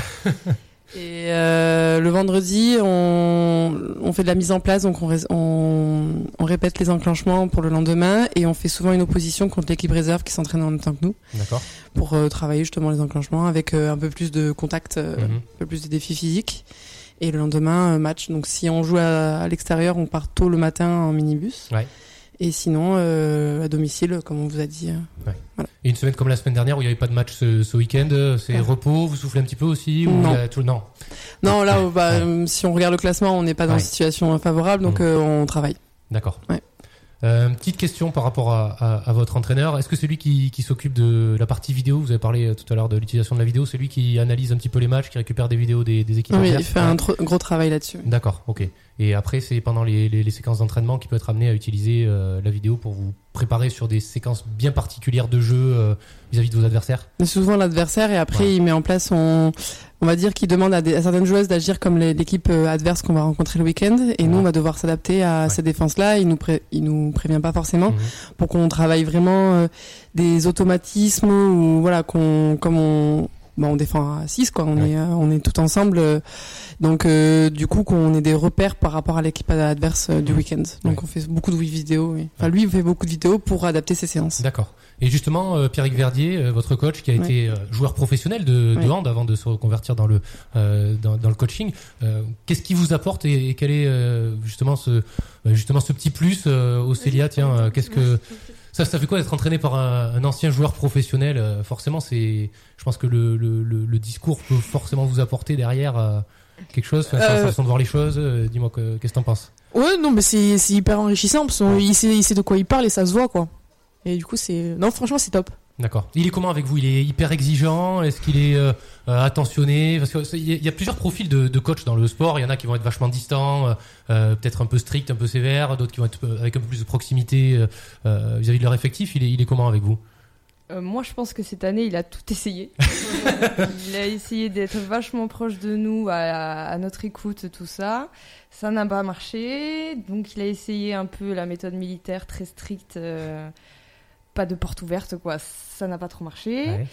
Et euh, le vendredi, on, on fait de la mise en place, donc on, ré- on, on répète les enclenchements pour le lendemain et on fait souvent une opposition contre l'équipe réserve qui s'entraîne en même temps que nous D'accord. pour euh, travailler justement les enclenchements avec euh, un peu plus de contact, Mhm. un peu plus de défis physiques. Et le lendemain, match. Donc si on joue à, à l'extérieur, on part tôt le matin en minibus. Ouais. Et sinon, euh, à domicile, comme on vous a dit. euh. Et une semaine comme la semaine dernière où il n'y avait pas de match ce, ce week-end, euh, c'est Ouais. repos, vous soufflez un petit peu aussi ou Non. tout... Non. Non, là, bah, Ouais. si on regarde le classement, on n'est pas dans une situation favorable, donc euh, on travaille. D'accord. Ouais. Euh, petite question par rapport à, à- à votre entraîneur. Est-ce que c'est lui qui, qui s'occupe de la partie vidéo Vous avez parlé euh, tout à l'heure de l'utilisation de la vidéo. C'est lui qui analyse un petit peu les matchs, qui récupère des vidéos des, des équipes Oui, il fait un gros travail là-dessus. D'accord, ok. Et après, c'est pendant les, les- les séquences d'entraînement qu'il peut être amené à utiliser euh, la vidéo pour vous préparer sur des séquences bien particulières de jeu euh, vis-à-vis de vos adversaires souvent l'adversaire et après il met en place son, on va dire qu'il demande à, des- à certaines joueuses d'agir comme l'équipe euh, adverse qu'on va rencontrer le week-end et nous on va devoir s'adapter à Ouais. ces défenses-là. Il nous pré- il nous prévient pas forcément Mhm. pour qu'on travaille vraiment euh, des automatismes ou voilà qu'on comme on bah, on défend à 6 quoi, on Ouais. est euh, on est tout ensemble. euh, donc euh, du coup qu'on ait des repères par rapport à l'équipe adverse du week-end. Donc Ouais. on fait beaucoup de vidéos. oui. Enfin lui il fait beaucoup de vidéos pour adapter ses séances. D'accord. Et justement, Pierrick Verdier, votre coach, qui a été joueur professionnel de, de hand avant de se reconvertir dans le euh, dans, dans le coaching, qu'est-ce qui vous apporte et, et quel est euh, justement ce justement ce petit plus au Célia Tiens, qu'est-ce que ça, ça fait quoi d'être entraîné par un, un ancien joueur professionnel Euh, Forcément, c'est, je pense que le, le, le, le discours peut forcément vous apporter derrière euh, quelque chose, sa Euh, façon de voir les choses. Dis-moi, que- qu'est-ce que t'en penses? Ouais, non, mais c'est c'est hyper enrichissant parce qu'il sait, il sait de quoi il parle et ça se voit, quoi. Et du coup, c'est. Non, franchement, c'est top. D'accord. Il est comment avec vous? Il est hyper exigeant? Est-ce qu'il est euh, euh, attentionné? Parce que c'est- il y, a- il y a plusieurs profils de, de coach dans le sport. Il y en a qui vont être vachement distants, euh, peut-être un peu stricts, un peu sévères, d'autres qui vont être avec un peu plus de proximité euh, vis-à-vis de leur effectif. Il est, il est comment avec vous? Euh, moi, je pense que cette année, il a tout essayé. il a essayé d'être vachement proche de nous, à, à, notre écoute, tout ça. Ça n'a pas marché. Donc, il a essayé un peu la méthode militaire très stricte. Euh, pas de porte ouverte, quoi. Ça n'a pas trop marché. Ouais.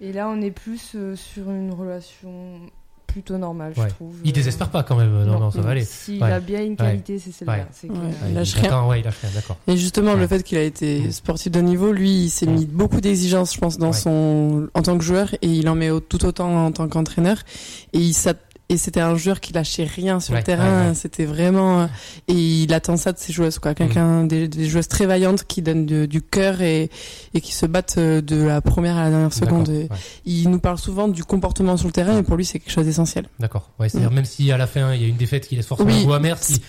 Et là, on est plus euh, sur une relation plutôt normale, Ouais. je trouve. Il désespère pas quand même. Non, non, ça va aller. S'il Ouais. a bien une qualité, c'est celle-là. Ouais. C'est que- Ouais. Ouais, Il lâche rien. il lâche rien, d'accord. Et justement, Ouais. le fait qu'il a été Mm. sportif de niveau, lui, il s'est Mm. mis beaucoup d'exigences, je pense, dans Ouais. son, en tant que joueur, et il en met tout autant en tant qu'entraîneur. Et il s'att- et c'était un joueur qui lâchait rien sur Ouais, le terrain. ouais, ouais. C'était vraiment, euh, et il attend ça de ses joueuses, quoi. Quelqu'un, Mm. des, des joueuses très vaillantes qui donnent de- du cœur et, et qui se battent euh, de la première à la dernière seconde. Il nous parle souvent du comportement sur le terrain, et pour lui, c'est quelque chose d'essentiel. D'accord. Ouais, c'est-à-dire même si à la fin il y a une défaite qui laisse forcément Oui. un goût amer, si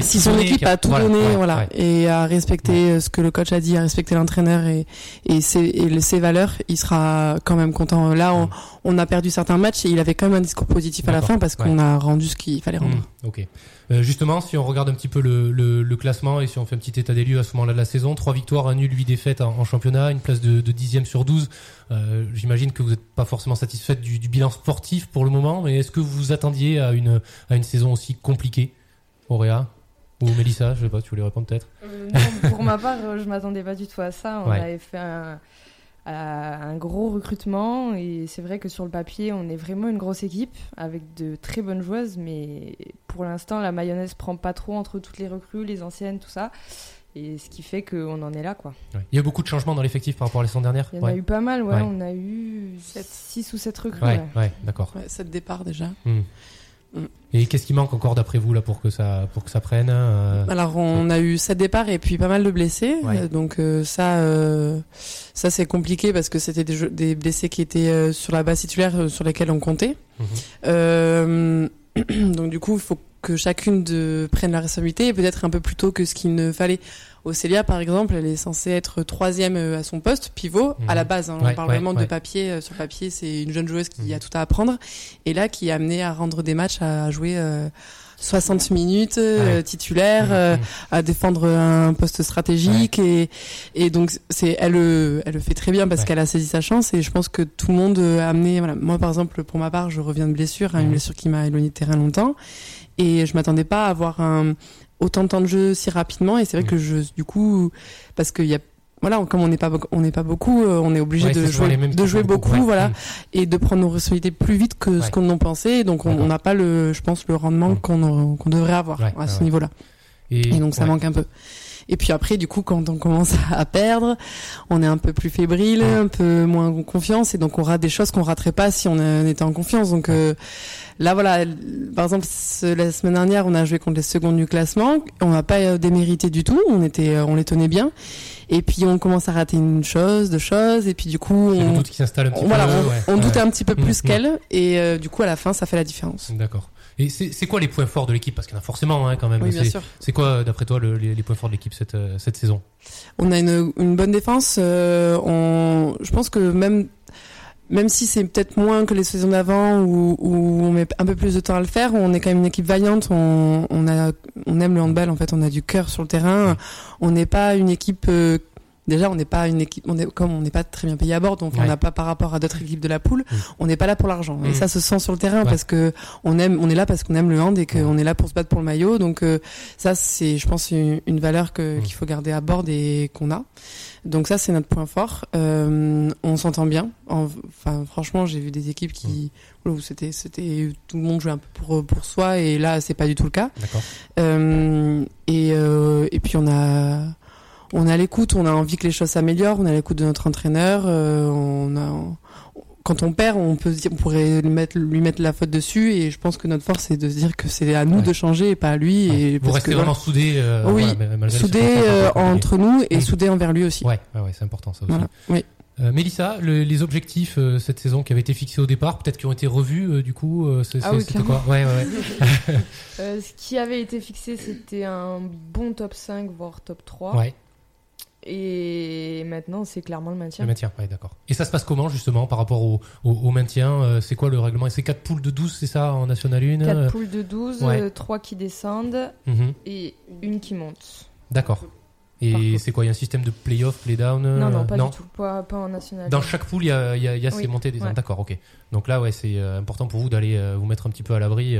si son équipe a tout donné, ouais, voilà, ouais. et à respecter euh, ce que le coach a dit, à respecter l'entraîneur et, et, ses, et le- ses valeurs, il sera quand même content. Là, on, on a perdu certains matchs et il avait quand même un discours positif à la fin parce ouais. qu'on a rendu ce qu'il fallait rendre. Ok. Euh, justement, si on regarde un petit peu le, le, le classement et si on fait un petit état des lieux à ce moment-là de la saison, trois victoires, un nul, huit défaites en, en championnat, une place de, de dixième sur 12. Euh, J'imagine que vous n'êtes pas forcément satisfaite du, du bilan sportif pour le moment, mais est-ce que vous vous attendiez à une, à une saison aussi compliquée, Auréa ou Mélissa Je sais pas, tu voulais répondre peut-être Euh, non, pour ma part, euh, je m'attendais pas du tout à ça. On Ouais. avait fait un, gros recrutement et c'est vrai que sur le papier, on est vraiment une grosse équipe avec de très bonnes joueuses, mais pour l'instant, la mayonnaise prend pas trop entre toutes les recrues, les anciennes, tout ça. Et ce qui fait qu'on en est là, quoi. Ouais. Il y a eu beaucoup de changements dans l'effectif par rapport à la saison dernière Il y en ouais. a eu pas mal, ouais. Ouais. On a eu 6 ou 7 recrues. Ouais, ouais. ouais, d'accord. Ouais, sept départs déjà. Hmm. Et qu'est-ce qui manque encore d'après vous là pour que ça pour que ça prenne euh, Alors on a eu sept départs et puis pas mal de blessés. Ouais. Euh, Donc euh, ça, euh, ça c'est compliqué parce que c'était des, blessés qui étaient sur la base titulaire sur lesquels on comptait. Mhm. Donc du coup, il faut que chacune de prenne la responsabilité et peut-être un peu plus tôt que ce qu'il ne fallait. Océlia, par exemple, elle est censée être troisième euh, à son poste, pivot, Mhm. à la base. hein. Ouais, on parle ouais, vraiment ouais. de papier. euh, sur papier, c'est une jeune joueuse qui Mhm. a tout à apprendre et là qui est amenée à rendre des matchs, à jouer euh, 60 minutes euh, Ouais. titulaire, Mhm. euh, à défendre un poste stratégique et et donc c'est elle le elle le fait très bien parce qu'elle a saisi sa chance et je pense que tout le monde a amené voilà moi par exemple pour ma part je reviens de blessure hein, une Mhm. blessure qui m'a éloigné de terrain longtemps et je m'attendais pas à avoir un autant de temps de jeu si rapidement et c'est vrai Mhm. que je du coup parce qu'il y a voilà, comme on n'est pas on n'est pas beaucoup, euh, on est obligé Ouais, de jouer de jouer beaucoup, ouais. voilà, Hmm. et de prendre nos responsabilités plus vite que Ouais. ce qu'on en pensait. Donc on n'a pas le, je pense, le rendement Mm. qu'on qu'on devrait avoir à ce niveau-là. Et, Et donc ça manque un peu. Et puis après, du coup, quand on commence à perdre, on est un peu plus fébrile, un peu moins en confiance, et donc on rate des choses qu'on raterait pas si on euh, était en confiance. Donc euh, là, voilà, par exemple, ce- la semaine dernière, on a joué contre les secondes du classement, on n'a pas euh, démérité du tout, on était, euh, on les tenait bien, et puis on commence à rater une chose, deux choses, et puis du coup, on, doute qui s'installe un petit on- voilà, peu. on, ouais, on ouais. doutait un petit peu Mm, plus mm. qu'elle, et euh, du coup, à la fin, ça fait la différence. D'accord. Et c'est quoi les points forts de l'équipe? Parce qu'il y en a forcément hein, quand même. Oui, bien C'est- sûr. C'est quoi, d'après toi, le- les, les points forts de l'équipe cette, euh, cette saison? On a une, une bonne défense. euh, on, je pense que même même si c'est peut-être moins que les saisons d'avant où, où on met un peu plus de temps à le faire, on est quand même une équipe vaillante. On, on a on aime le handball en fait. On a du cœur sur le terrain. On n'est pas une équipe euh, Déjà, on n'est pas une équipe, on est, comme on n'est pas très bien payé à bord, donc on n'a pas par rapport à d'autres équipes de la poule, Mm. on n'est pas là pour l'argent. Et Mm. ça se sent sur le terrain Ouais. parce que on aime, on est là parce qu'on aime le hand et Ouais. qu'on est là pour se battre pour le maillot. Donc euh, ça, c'est, je pense, une, une valeur que Mm. qu'il faut garder à bord et qu'on a. Donc ça, c'est notre point fort. Euh, on s'entend bien. En- Enfin, franchement, j'ai vu des équipes qui, où c'était, c'était tout le monde jouait un peu pour pour soi et là, c'est pas du tout le cas. D'accord. Euh, et, euh, et puis on a, on est à l'écoute, on a envie que les choses s'améliorent, on est à l'écoute de notre entraîneur. euh, on a, quand on perd, on peut se dire, on pourrait lui mettre, lui mettre la faute dessus. Et je pense que notre force, c'est de se dire que c'est à nous Ouais. de changer et pas à lui. Ouais. Et Vous parce restez que, vraiment soudés. euh, Oui, voilà, soudés euh, entre nous et Mm. soudés envers lui aussi. Ouais, ouais, ouais, c'est important ça aussi. Voilà. Oui. Euh, Mélissa, le- les objectifs euh, cette saison qui avaient été fixés au départ, peut-être qui ont été revus euh, du coup, euh, c'est- Ah c'est- oui, c'était quoi? Ouais, ouais, ouais. Euh, ce qui avait été fixé, c'était un bon top 5, voire top 3. Ouais, Et maintenant, c'est clairement le maintien. le maintien, ouais, d'accord. Et ça se passe comment justement par rapport au, au, au maintien euh, C'est quoi le règlement? C'est 4 poules de 12, c'est ça en National 1 4 euh, poules de 12, ouais. 3 qui descendent mhm, et une qui monte. D'accord. Et c'est quoi Il y a un système de play-off, play-down euh, Non, non, pas du tout. Pas, pas en national. Dans chaque poule, il y a, y a, y a ces Oui, montées des ouais. D'accord, ok. Donc là, ouais, c'est euh, important pour vous d'aller euh, vous mettre un petit peu à l'abri.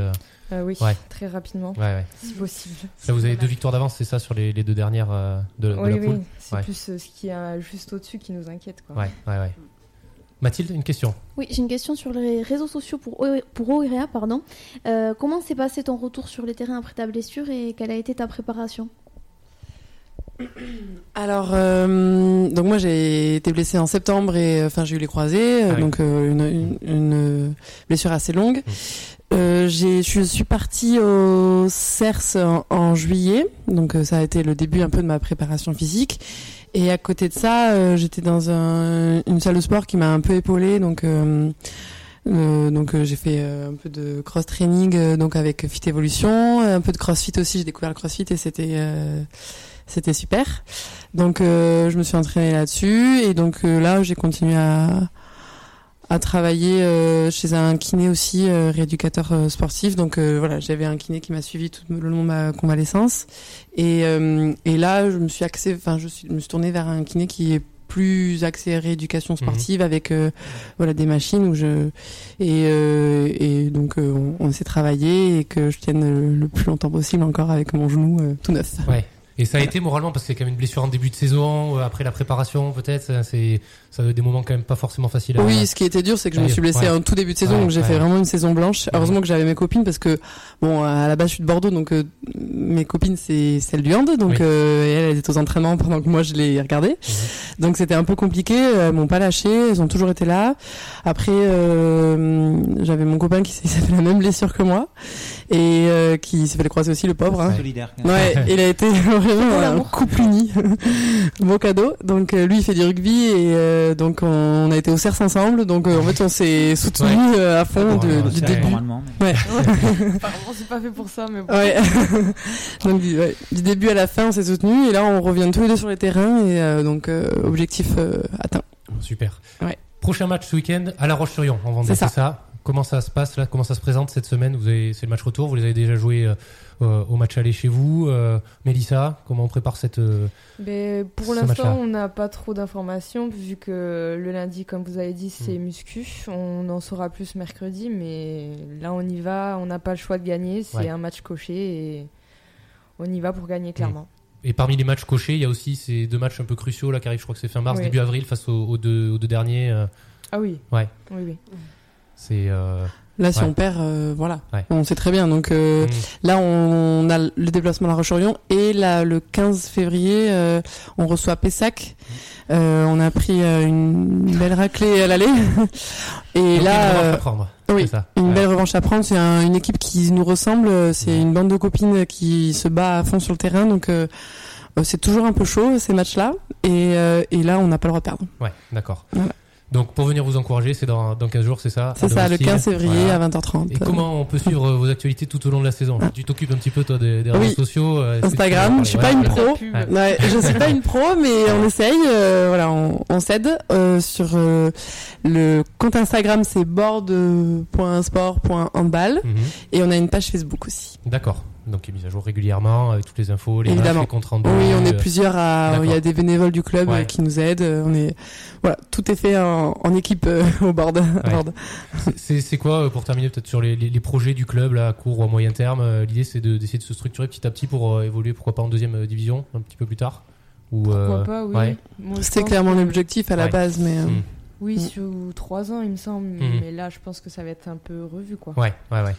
Euh, Euh, oui, Ouais. très rapidement, ouais, ouais. si possible. Là, vous avez deux victoires d'avance, c'est ça, sur les, les deux dernières euh, de, de Oui, la oui, poule c'est Ouais. plus euh, ce qui est juste au-dessus qui nous inquiète. Quoi. Ouais, ouais, ouais. Mathilde, une question. Oui, j'ai une question sur les réseaux sociaux pour, O- pour Oirea, pardon. Euh, comment s'est passé ton retour sur les terrains après ta blessure et quelle a été ta préparation? Alors, euh, donc moi j'ai été blessée en septembre et euh, enfin j'ai eu les croisés, euh, Ah oui. donc euh, une, une, une blessure assez longue. Mm. Je suis partie au CERS en, juillet, donc euh, ça a été le début un peu de ma préparation physique. Et à côté de ça, euh, j'étais dans un, une salle de sport qui m'a un peu épaulée, donc. euh, j'ai fait un peu de cross training donc avec Fit Evolution, un peu de CrossFit aussi. J'ai découvert le CrossFit et c'était c'était super. Donc je me suis entraînée là-dessus et donc là j'ai continué à à travailler euh, chez un kiné aussi euh, rééducateur euh, sportif. Donc euh, voilà, j'avais un kiné qui m'a suivi tout le long de ma convalescence et euh, et là je me suis axée enfin je, suis, je me suis tournée vers un kiné qui est plus axé rééducation sportive avec euh, voilà des machines où je et euh, et donc euh, on, on s'est travaillé et que je tienne le, le plus longtemps possible encore avec mon genou euh, tout neuf. Ouais. Et ça a été moralement parce qu'il y a quand même une blessure en début de saison, après la préparation peut-être. C'est ça a eu des moments quand même pas forcément faciles. À... Oui, ce qui était dur, c'est que je me suis blessée ouais. en tout début de saison, Ouais, donc j'ai ouais. fait vraiment une saison blanche. Heureusement que j'avais mes copines parce que bon, à la base je suis de Bordeaux, donc euh, mes copines c'est celle du hand, donc Oui. euh, et elles, elles étaient aux entraînements pendant que moi je les regardais. Donc c'était un peu compliqué. Elles m'ont pas lâché, elles ont toujours été là. Après, euh, j'avais mon copain qui s'est fait la même blessure que moi et euh, qui s'est fait le croiser aussi, le pauvre. Hein. Solidaire. Ouais, il a été vraiment un couple uni. Beau cadeau. Donc euh, lui il fait du rugby et euh, donc on a été au CERS ensemble. Donc euh, en fait on s'est soutenus euh, à fond ouais, du début. Normalement. mais- Ouais. Apparemment, c'est pas fait pour ça, mais bon. Ouais. donc du, ouais, du début à la fin on s'est soutenus et là on revient tous les deux sur les terrains et euh, donc euh, objectif euh, atteint. Super. Ouais. Prochain match ce week-end à La Roche-sur-Yon en Vendée, C'est c'est ça. ça? Comment ça se passe là? Comment ça se présente cette semaine? Vous avez c'est le match retour. Vous les avez déjà joué euh, euh, au match aller chez vous. Euh, Mélissa, comment on prépare cette euh, Mais pour l'instant, on n'a pas trop d'informations vu que le lundi, comme vous avez dit, c'est Mm. muscu. On en saura plus mercredi, mais là, on y va. On n'a pas le choix de gagner. C'est Ouais. un match coché et on y va pour gagner clairement. Et parmi les matchs cochés, il y a aussi ces deux matchs un peu cruciaux là qui arrivent. Je crois que c'est fin mars, Oui. début avril face aux, aux deux, aux deux derniers. Ah oui. Ouais. Oui, oui. C'est euh, Là si Ouais. on perd euh, voilà. Ouais. On sait très bien donc euh, mm, Là, on a le déplacement à La Roche-sur-Yon et là, le 15 février, euh, on reçoit Pessac. Euh, on a pris euh, une belle raclée à l'aller. Et donc, là, revanche à prendre. oui, ça. une Ouais. belle revanche à prendre. C'est un- une équipe qui nous ressemble. C'est Ouais. une bande de copines qui se bat à fond sur le terrain. Donc, c'est toujours un peu chaud ces matchs-là. Et, euh, et là, on n'a pas le droit de perdre. Ouais, d'accord. Voilà. Donc pour venir vous encourager, c'est dans, dans 15 jours, c'est ça C'est ça, le domicile 15 février Voilà. à 20h30. Et comment on peut suivre vos actualités tout au long de la saison? Ah. Tu t'occupes un petit peu toi des, des réseaux sociaux euh, Instagram, je suis Ouais, pas une pro. Ouais. Je suis pas une pro, mais on essaye. euh, voilà, on, on s'aide euh, sur euh, le compte Instagram, c'est board.sport.handball Mhm. et on a une page Facebook aussi. D'accord. Donc qui est mise à jour régulièrement avec toutes les infos, les matchs, les comptes rendus. Oui, on est euh, plusieurs à. Il y a des bénévoles du club Ouais. euh, qui nous aident. euh, On est voilà, tout est fait en, en équipe euh, au board. board. C'est c'est quoi euh, pour terminer peut-être sur les, les, les projets du club là, à court ou à moyen terme euh, L'idée c'est de- d'essayer de, se structurer petit à petit pour euh, évoluer pourquoi pas en deuxième euh, division un petit peu plus tard? Ou Pourquoi euh, pas, oui. ouais. Moi, je C'était clairement que- l'objectif à la base, mais euh, Mm. Oui, Mm. sur trois ans, il me semble. Mhm. Mais là, je pense que ça va être un peu revu, quoi. Ouais, ouais, ouais.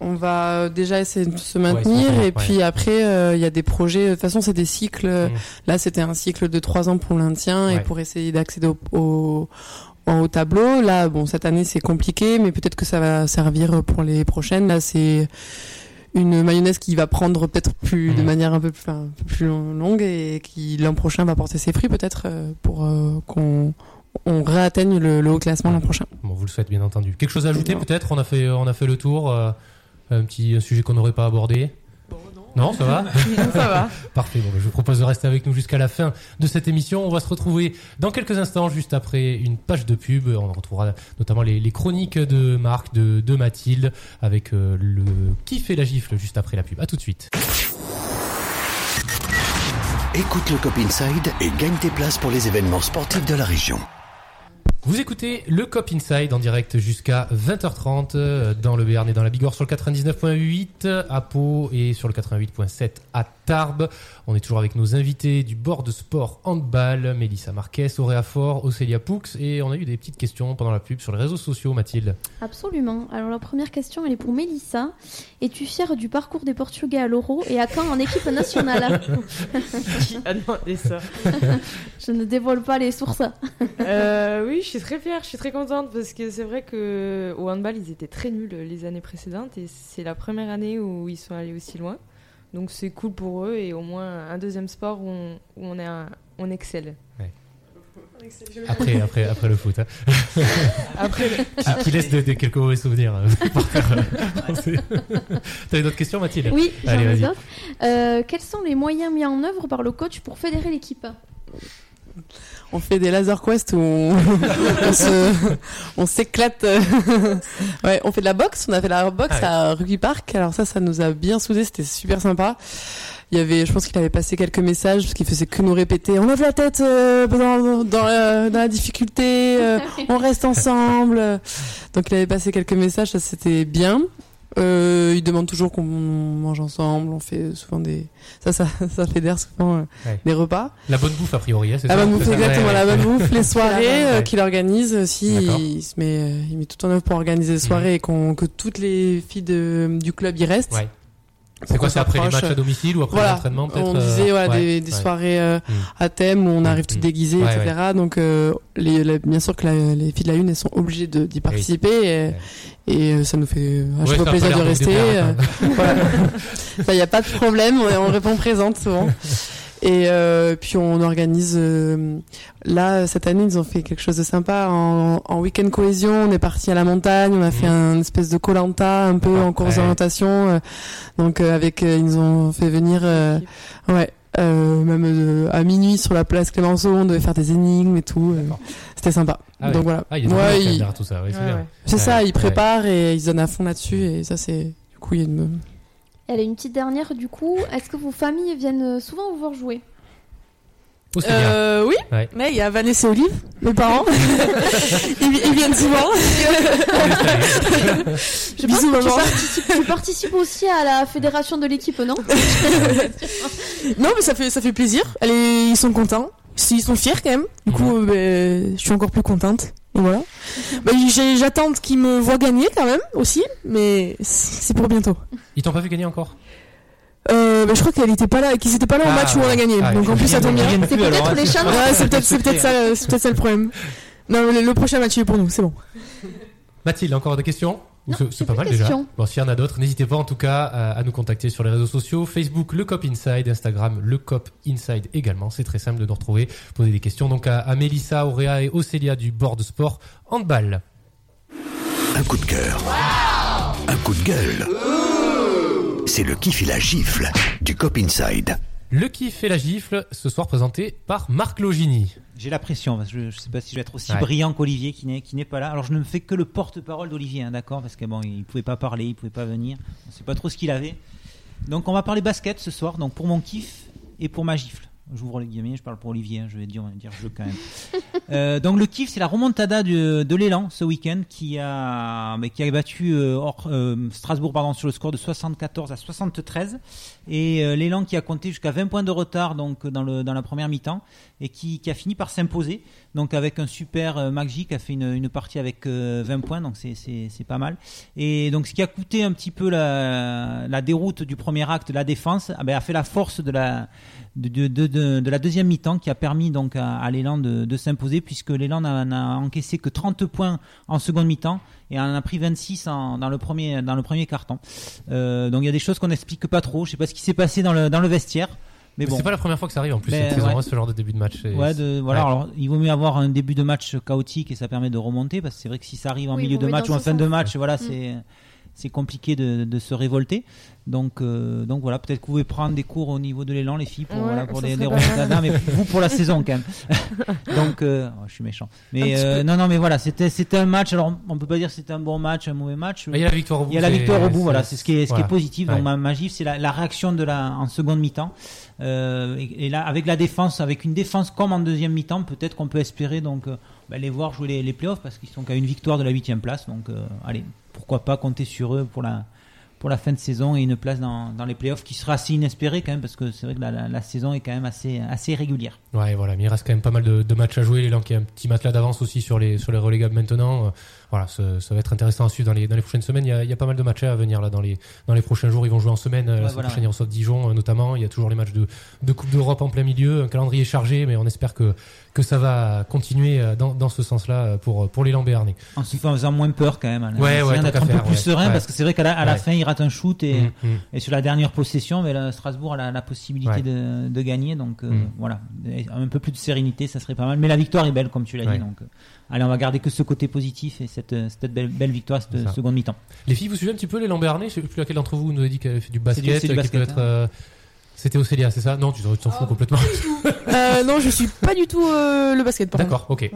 On va euh, déjà essayer de se maintenir et puis après euh, il y a des projets. De toute façon, c'est des cycles. Mm. Là, c'était un cycle de trois ans pour l'Indien et Ouais. pour essayer d'accéder au, au, tableau. Là, bon, cette année, c'est compliqué, mais peut-être que ça va servir pour les prochaines. Là, c'est une mayonnaise qui va prendre peut-être plus de Mhm. manière un peu plus, enfin, un peu plus longue et qui l'an prochain va porter ses fruits peut-être euh, pour euh, qu'on on réatteigne le, le haut classement l'an prochain. Bon, vous le souhaitez bien entendu. Quelque chose à ajouter peut-être? On a fait, on a fait le tour. euh, un petit un sujet qu'on n'aurait pas abordé. non. ça va ça va. Parfait. Bon, ben, je vous propose de rester avec nous jusqu'à la fin de cette émission. On va se retrouver dans quelques instants, juste après une page de pub. On retrouvera notamment les, les chroniques de Marc, de, de Mathilde, avec euh, le kiff et la gifle juste après la pub. À tout de suite. Écoute le Cop Inside et gagne tes places pour les événements sportifs de la région. Vous écoutez le Cop Inside en direct jusqu'à 20h30 euh, dans le Béarn et dans la Bigorre sur le 99.8 à Pau et sur le 88.7 à Tarbes. On est toujours avec nos invités du bord de sport handball, Mélissa Marquez, Auréa Fort, Océlia Poux et on a eu des petites questions pendant la pub sur les réseaux sociaux, Mathilde. Absolument. Alors la première question, elle est pour Mélissa. Es-tu fière du parcours des Portugais à l'Euro et à quand en équipe nationale Qui a demandé ça Je ne dévoile pas les sources. Euh, Oui, je suis très fière, je suis très contente parce que c'est vrai que au handball ils étaient très nuls les années précédentes et c'est la première année où ils sont allés aussi loin. Donc c'est cool pour eux et au moins un deuxième sport où on, où on, est un- on excelle. Après, après, après le foot, hein. Après, le- qui, qui laisse de, de quelques mauvais souvenirs. euh, faire, euh. T'as une autre question, Mathilde Oui, Allez, d'autres. Euh, quels sont les moyens mis en œuvre par le coach pour fédérer l'équipe? On fait des laser quest où on, s'éclate. ouais, on fait de la boxe. On a fait la boxe Ah à Rugby Park. Alors ça, ça nous a bien soudés. C'était super sympa. Il y avait, je pense qu'il avait passé quelques messages parce qu'il faisait que nous répéter. On lève la tête euh, dans, dans, la, dans la difficulté. euh, on reste ensemble. Donc il avait passé quelques messages. Ça c'était bien. Euh, il demande toujours qu'on mange ensemble. On fait souvent des, ça, ça, ça fédère souvent euh, Ouais. des repas. La bonne bouffe, a priori, hein, c'est La ça bonne bouffe, exactement, ouais, la bonne bouffe, les soirées euh, qu'il organise aussi. D'accord. Il, se met, euh, il met tout en œuvre pour organiser les soirées et qu'on, que toutes les filles de, du club y restent. Ouais. C'est quoi, c'est après les matchs à domicile ou après Voilà, l'entraînement peut-être on euh, disait voilà, ouais, des, des ouais. soirées euh, Mm. à thème où on arrive toutes Mm. déguisées, Ouais, etc. Donc, euh, les, la- bien sûr que la- les filles de la une, elles sont obligées d'y participer et, et, euh, ça nous fait à Ouais, chaque fois plaisir de rester. euh, hein. voilà. Il n'y a pas de problème, on, on répond présente souvent. Et euh, puis on organise euh, là cette année ils ont fait quelque chose de sympa en, en week-end cohésion. On est parti à la montagne, on a fait un espèce de colanta un peu en course ouais. d'orientation. euh, donc euh, avec euh, ils nous ont fait venir euh, ouais euh, même euh, à minuit sur la place Clémenceau, on devait faire des énigmes et tout. euh. C'était sympa. Ah ouais. Donc voilà. Ah, il Ouais, il- tout ça, ouais, c'est Ouais, bien. ouais. c'est Ouais, ça, ils ouais. préparent et ils donnent à fond là-dessus et ça c'est du coup il y a une Elle a une petite dernière du coup. Est-ce que vos familles viennent souvent vous voir jouer? Euh, oui, Ouais. mais il y a Vanessa et Olive, mes parents. ils, ils viennent souvent. Je pense Bisous, que tu maman. participes, tu participes aussi à la fédération de l'équipe, non? Non, mais ça fait, ça fait plaisir. Est- ils sont contents. Ils sont fiers quand même. Du coup, euh, ben, je suis encore plus contente. Voilà. J'ai- J'attends qu'ils me voient gagner quand même aussi, mais c'est pour bientôt. Ils t'ont pas vu gagner encore? Euh, ben, je crois qu'elle était pas là, qu'ils étaient pas là au Ah, match où on a gagné. ah, Donc en plus ça tombe bien. viennent C'est peut-être les. Ouais, c'est peut-être ça, c'est peut-être ça le problème. Non, le, le prochain match est pour nous, c'est bon. Mathilde, encore des questions? C'est- pas mal déjà. Bon, s'il y en a d'autres, n'hésitez pas en tout cas à, à nous contacter sur les réseaux sociaux Facebook, le Cop Inside, Instagram, le Cop Inside également. C'est très simple de nous retrouver. Poser des questions donc à, à Mélissa, Auréa et Océlia du bord de sport handball. Un coup de cœur. Un coup de gueule. C'est le kiff et la gifle du Cop Inside. Le kiff et la gifle, ce soir présenté par Marc Logini. J'ai la pression, parce que je, je sais pas si je vais être aussi Ouais. brillant qu'Olivier qui n'est pas là. Alors je ne fais que le porte-parole d'Olivier, hein, d'accord Parce que bon, il pouvait pas parler, il pouvait pas venir. On sait pas trop ce qu'il avait. Donc on va parler basket ce soir, donc pour mon kiff et pour ma gifle. J'ouvre les guillemets, je parle pour Olivier, hein, je vais dire, dire je quand même. Euh, donc le kiff, c'est la remontada de, de l'élan ce week-end qui a, mais qui a battu euh, euh, Strasbourg pardon, sur le score de 74 à 73 et euh, l'élan qui a compté jusqu'à 20 points de retard donc dans, le, dans la première mi-temps et qui a fini par s'imposer donc avec un super euh, Maggi qui a fait une, partie avec euh, 20 points donc c'est- pas mal. Et donc ce qui a coûté un petit peu la, déroute du premier acte la défense ah ben, a fait la force de la de, la deuxième mi-temps qui a permis donc à, à l'élan de, s'imposer puisque l'élan n'a encaissé que 30 points en seconde mi-temps et en a pris 26 en- dans le premier dans le premier carton. Euh, donc il y a des choses qu'on n'explique pas trop. Je sais pas ce qui s'est passé dans le dans le vestiaire mais bon C'est pas la première fois que ça arrive en plus Ben, cette saison, ouais. ce genre de début de match. Ouais, de, voilà. Ouais. Alors, il vaut mieux avoir un début de match chaotique et ça permet de remonter parce que c'est vrai que si ça arrive en Oui, milieu de match ou en fin de match, voilà, c'est c'est compliqué de, de se révolter. Donc, euh, donc voilà, peut-être que vous pouvez prendre des cours au niveau de l'élan, les filles, pour, Ouais, voilà, pour des, des mais vous pour la saison quand même. donc, euh, oh, je suis méchant. Mais euh, non, non, mais voilà, c'était, c'était un match. Alors, on peut pas dire que c'était un bon match, un mauvais match. Il y a la victoire au bout. Il y a la victoire au bout, voilà, c'est ce qui est, ce qui est positif. Ouais. Donc ma, ma gifle, c'est la, la réaction de la en seconde mi-temps. Euh, et, et là, avec la défense, avec une défense comme en deuxième mi-temps, peut-être qu'on peut espérer donc euh, bah, les voir jouer les, les playoffs parce qu'ils sont qu'à une victoire de la huitième place. Donc euh, allez, pourquoi pas compter sur eux pour la pour la fin de saison et une place dans, dans les playoffs qui sera assez inespérée quand même parce que c'est vrai que la, la- la saison est quand même assez assez régulière. Ouais, voilà, mais il reste quand même pas mal de, de matchs à jouer. L'élan qui a un petit matelas d'avance aussi sur les, sur les relégables maintenant. Euh, voilà, ça, ça va être intéressant à suivre dans les, dans les prochaines semaines. Il y, a, il y a pas mal de matchs à venir là dans les, dans les prochains jours. Ils vont jouer en semaine. Euh, la voilà, prochaine, ouais. ils reçoivent Dijon euh, notamment. Il y a toujours les matchs de, de Coupe d'Europe en plein milieu. Un calendrier chargé, mais on espère que, que ça va continuer euh, dans, dans ce sens-là euh, pour, pour l'élan béarnais. En se faisant moins peur quand même. hein. Ouais, ouais, d'être un peu plus ouais. serein Ouais. parce que c'est vrai qu'à la, à la fin il rate un shoot et Mm, mm. Et sur la dernière possession, mais là, Strasbourg a la, la possibilité de, de gagner. Donc euh, Mm. voilà, un peu plus de sérénité, ça serait pas mal. Mais la victoire est belle, comme tu l'as dit. Donc euh, allez, on va garder que ce côté positif et cette, euh, cette belle, belle victoire, cette seconde mi-temps. Les filles, vous suivez un petit peu l'élan béarnais Je sais plus laquelle d'entre vous nous a dit qu'elle avait fait du du- basket. du qui basket, peut être, hein. euh, C'était Océlia, c'est ça? Non, tu t'en fous Oh. complètement. Euh, non, je suis pas du tout euh, le basket. D'accord, ok.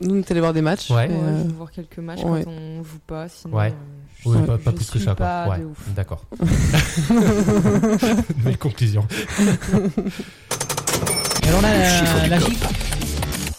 Nous, on est allé voir des matchs. Ouais. euh, je vais voir quelques matchs ouais. quand on joue pas, sinon. Ouais. euh, je Oui, pas, pas je plus que ça, quoi. pas Ouais, d'accord. Belle conclusion. Et alors là, la, la COP.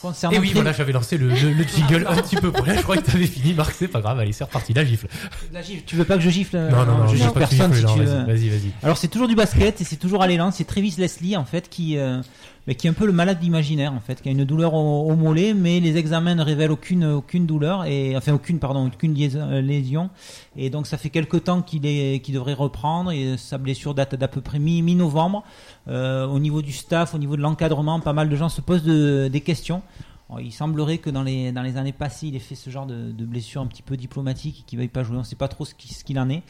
Concernant Et oui, voilà, j'avais lancé le, le, le jingle un petit peu pour rien. Je crois que t'avais fini, Marc. C'est pas grave. Allez, c'est reparti. La gifle. la gifle, tu veux pas que je gifle euh, Non, non, non, je gifle personne si vas-y, vas-y. Alors c'est toujours du basket et c'est toujours à l'élan. C'est Travis Leslie en fait qui, euh, mais qui est un peu le malade imaginaire en fait, qui a une douleur au, au mollet, mais les examens ne révèlent aucune aucune douleur et enfin aucune pardon aucune euh, lésion. Et donc ça fait quelque temps qu'il est qu'il devrait reprendre et sa blessure date d'à peu près mi mi novembre. au niveau du staff, au niveau de l'encadrement, pas mal de gens se posent de- des questions. Il semblerait que dans les, dans les années passées, il ait fait ce genre de, de blessure un petit peu diplomatique et qu'il ne veuille pas jouer. On ne sait pas trop ce qui- ce qu'il en est.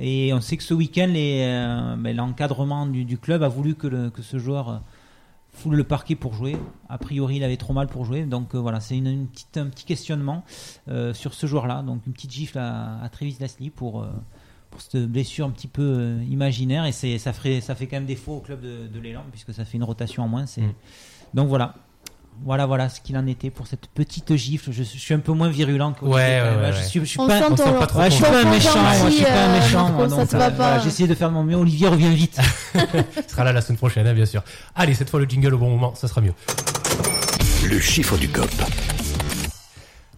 Et on sait que ce week-end, les, euh, ben, l'encadrement du, du club a voulu que, le- que ce joueur euh, foule le parquet pour jouer. A priori, il avait trop mal pour jouer. Donc euh, voilà, c'est une, une petite, un petit questionnement euh, sur ce joueur-là. Donc une petite gifle à, à Travis Leslie pour, euh, pour cette blessure un petit peu imaginaire. Et c'est, ça, ferait, ça fait quand même défaut au club de, de l'élan puisque ça fait une rotation en moins. C'est... Mm. Donc voilà. Voilà, voilà ce qu'il en était pour cette petite gifle. Je, je suis un peu moins virulent que Ouais, ouais, ouais, Je ouais. suis, je suis On pas, on pas trop Ouais, je suis pas un méchant, moi, je suis pas un euh, méchant. Donc, euh, voilà, essayé de faire mon mieux. Olivier revient vite. Ce sera là la semaine prochaine, hein, bien sûr. Allez, cette fois le jingle au bon moment, ça sera mieux. Le chiffre du COP.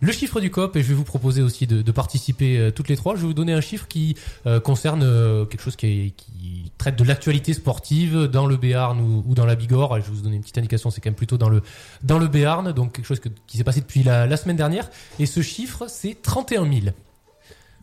Le chiffre du COP, et je vais vous proposer aussi de, participer euh, toutes les trois. Je vais vous donner un chiffre qui euh, concerne euh, quelque chose qui, qui traite de l'actualité sportive dans le Béarn ou, dans la Bigorre. Je vais vous donner une petite indication, c'est quand même plutôt dans le dans le Béarn, donc quelque chose qui s'est passé depuis la, la semaine dernière. Et ce chiffre, c'est 31 000.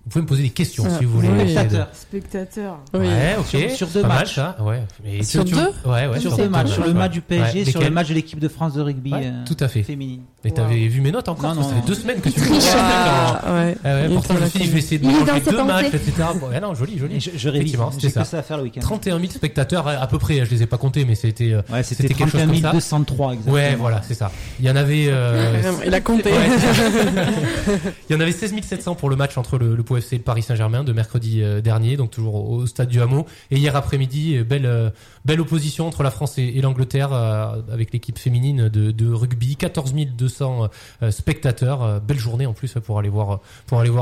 Vous pouvez me poser des questions Ah, si vous voulez. oui. Spectateur. Spectateur. oui. Ouais, ok. Sur- sur deux matchs. ça. Ouais. Mais Sur tu- tu- deux Ouais, ouais. sur deux matchs, sur le match du PSG, Ouais, sur le match de l'équipe de France de rugby Ouais, euh, tout à fait. féminine. Et t'avais vu mes notes encore Non, Ça fait deux semaines que tu. Ah, ouais. Ah ouais, Il pourtant, je me suis dit, je vais essayer de ses deux matchs, etc. Ouais, non, joli, Et joli. je, révise. Effectivement, J'ai que ça. à faire le week-end. 31 000 spectateurs, à peu près, je les ai pas comptés, mais c'était. euh, Ouais, c'était quelque chose 31 comme ça. 203 exactement. Ouais, voilà, c'est ça. Il y en avait. euh, Il a compté. Il y en avait 16 700 pour le match entre le, Pau FC Paris Saint-Germain de mercredi euh, dernier, donc toujours au, stade du Hameau. Et hier après-midi, euh, belle euh, belle opposition entre la France et, et l'Angleterre avec l'équipe féminine de, rugby. 14 200 euh, spectateurs, belle journée en plus pour aller voir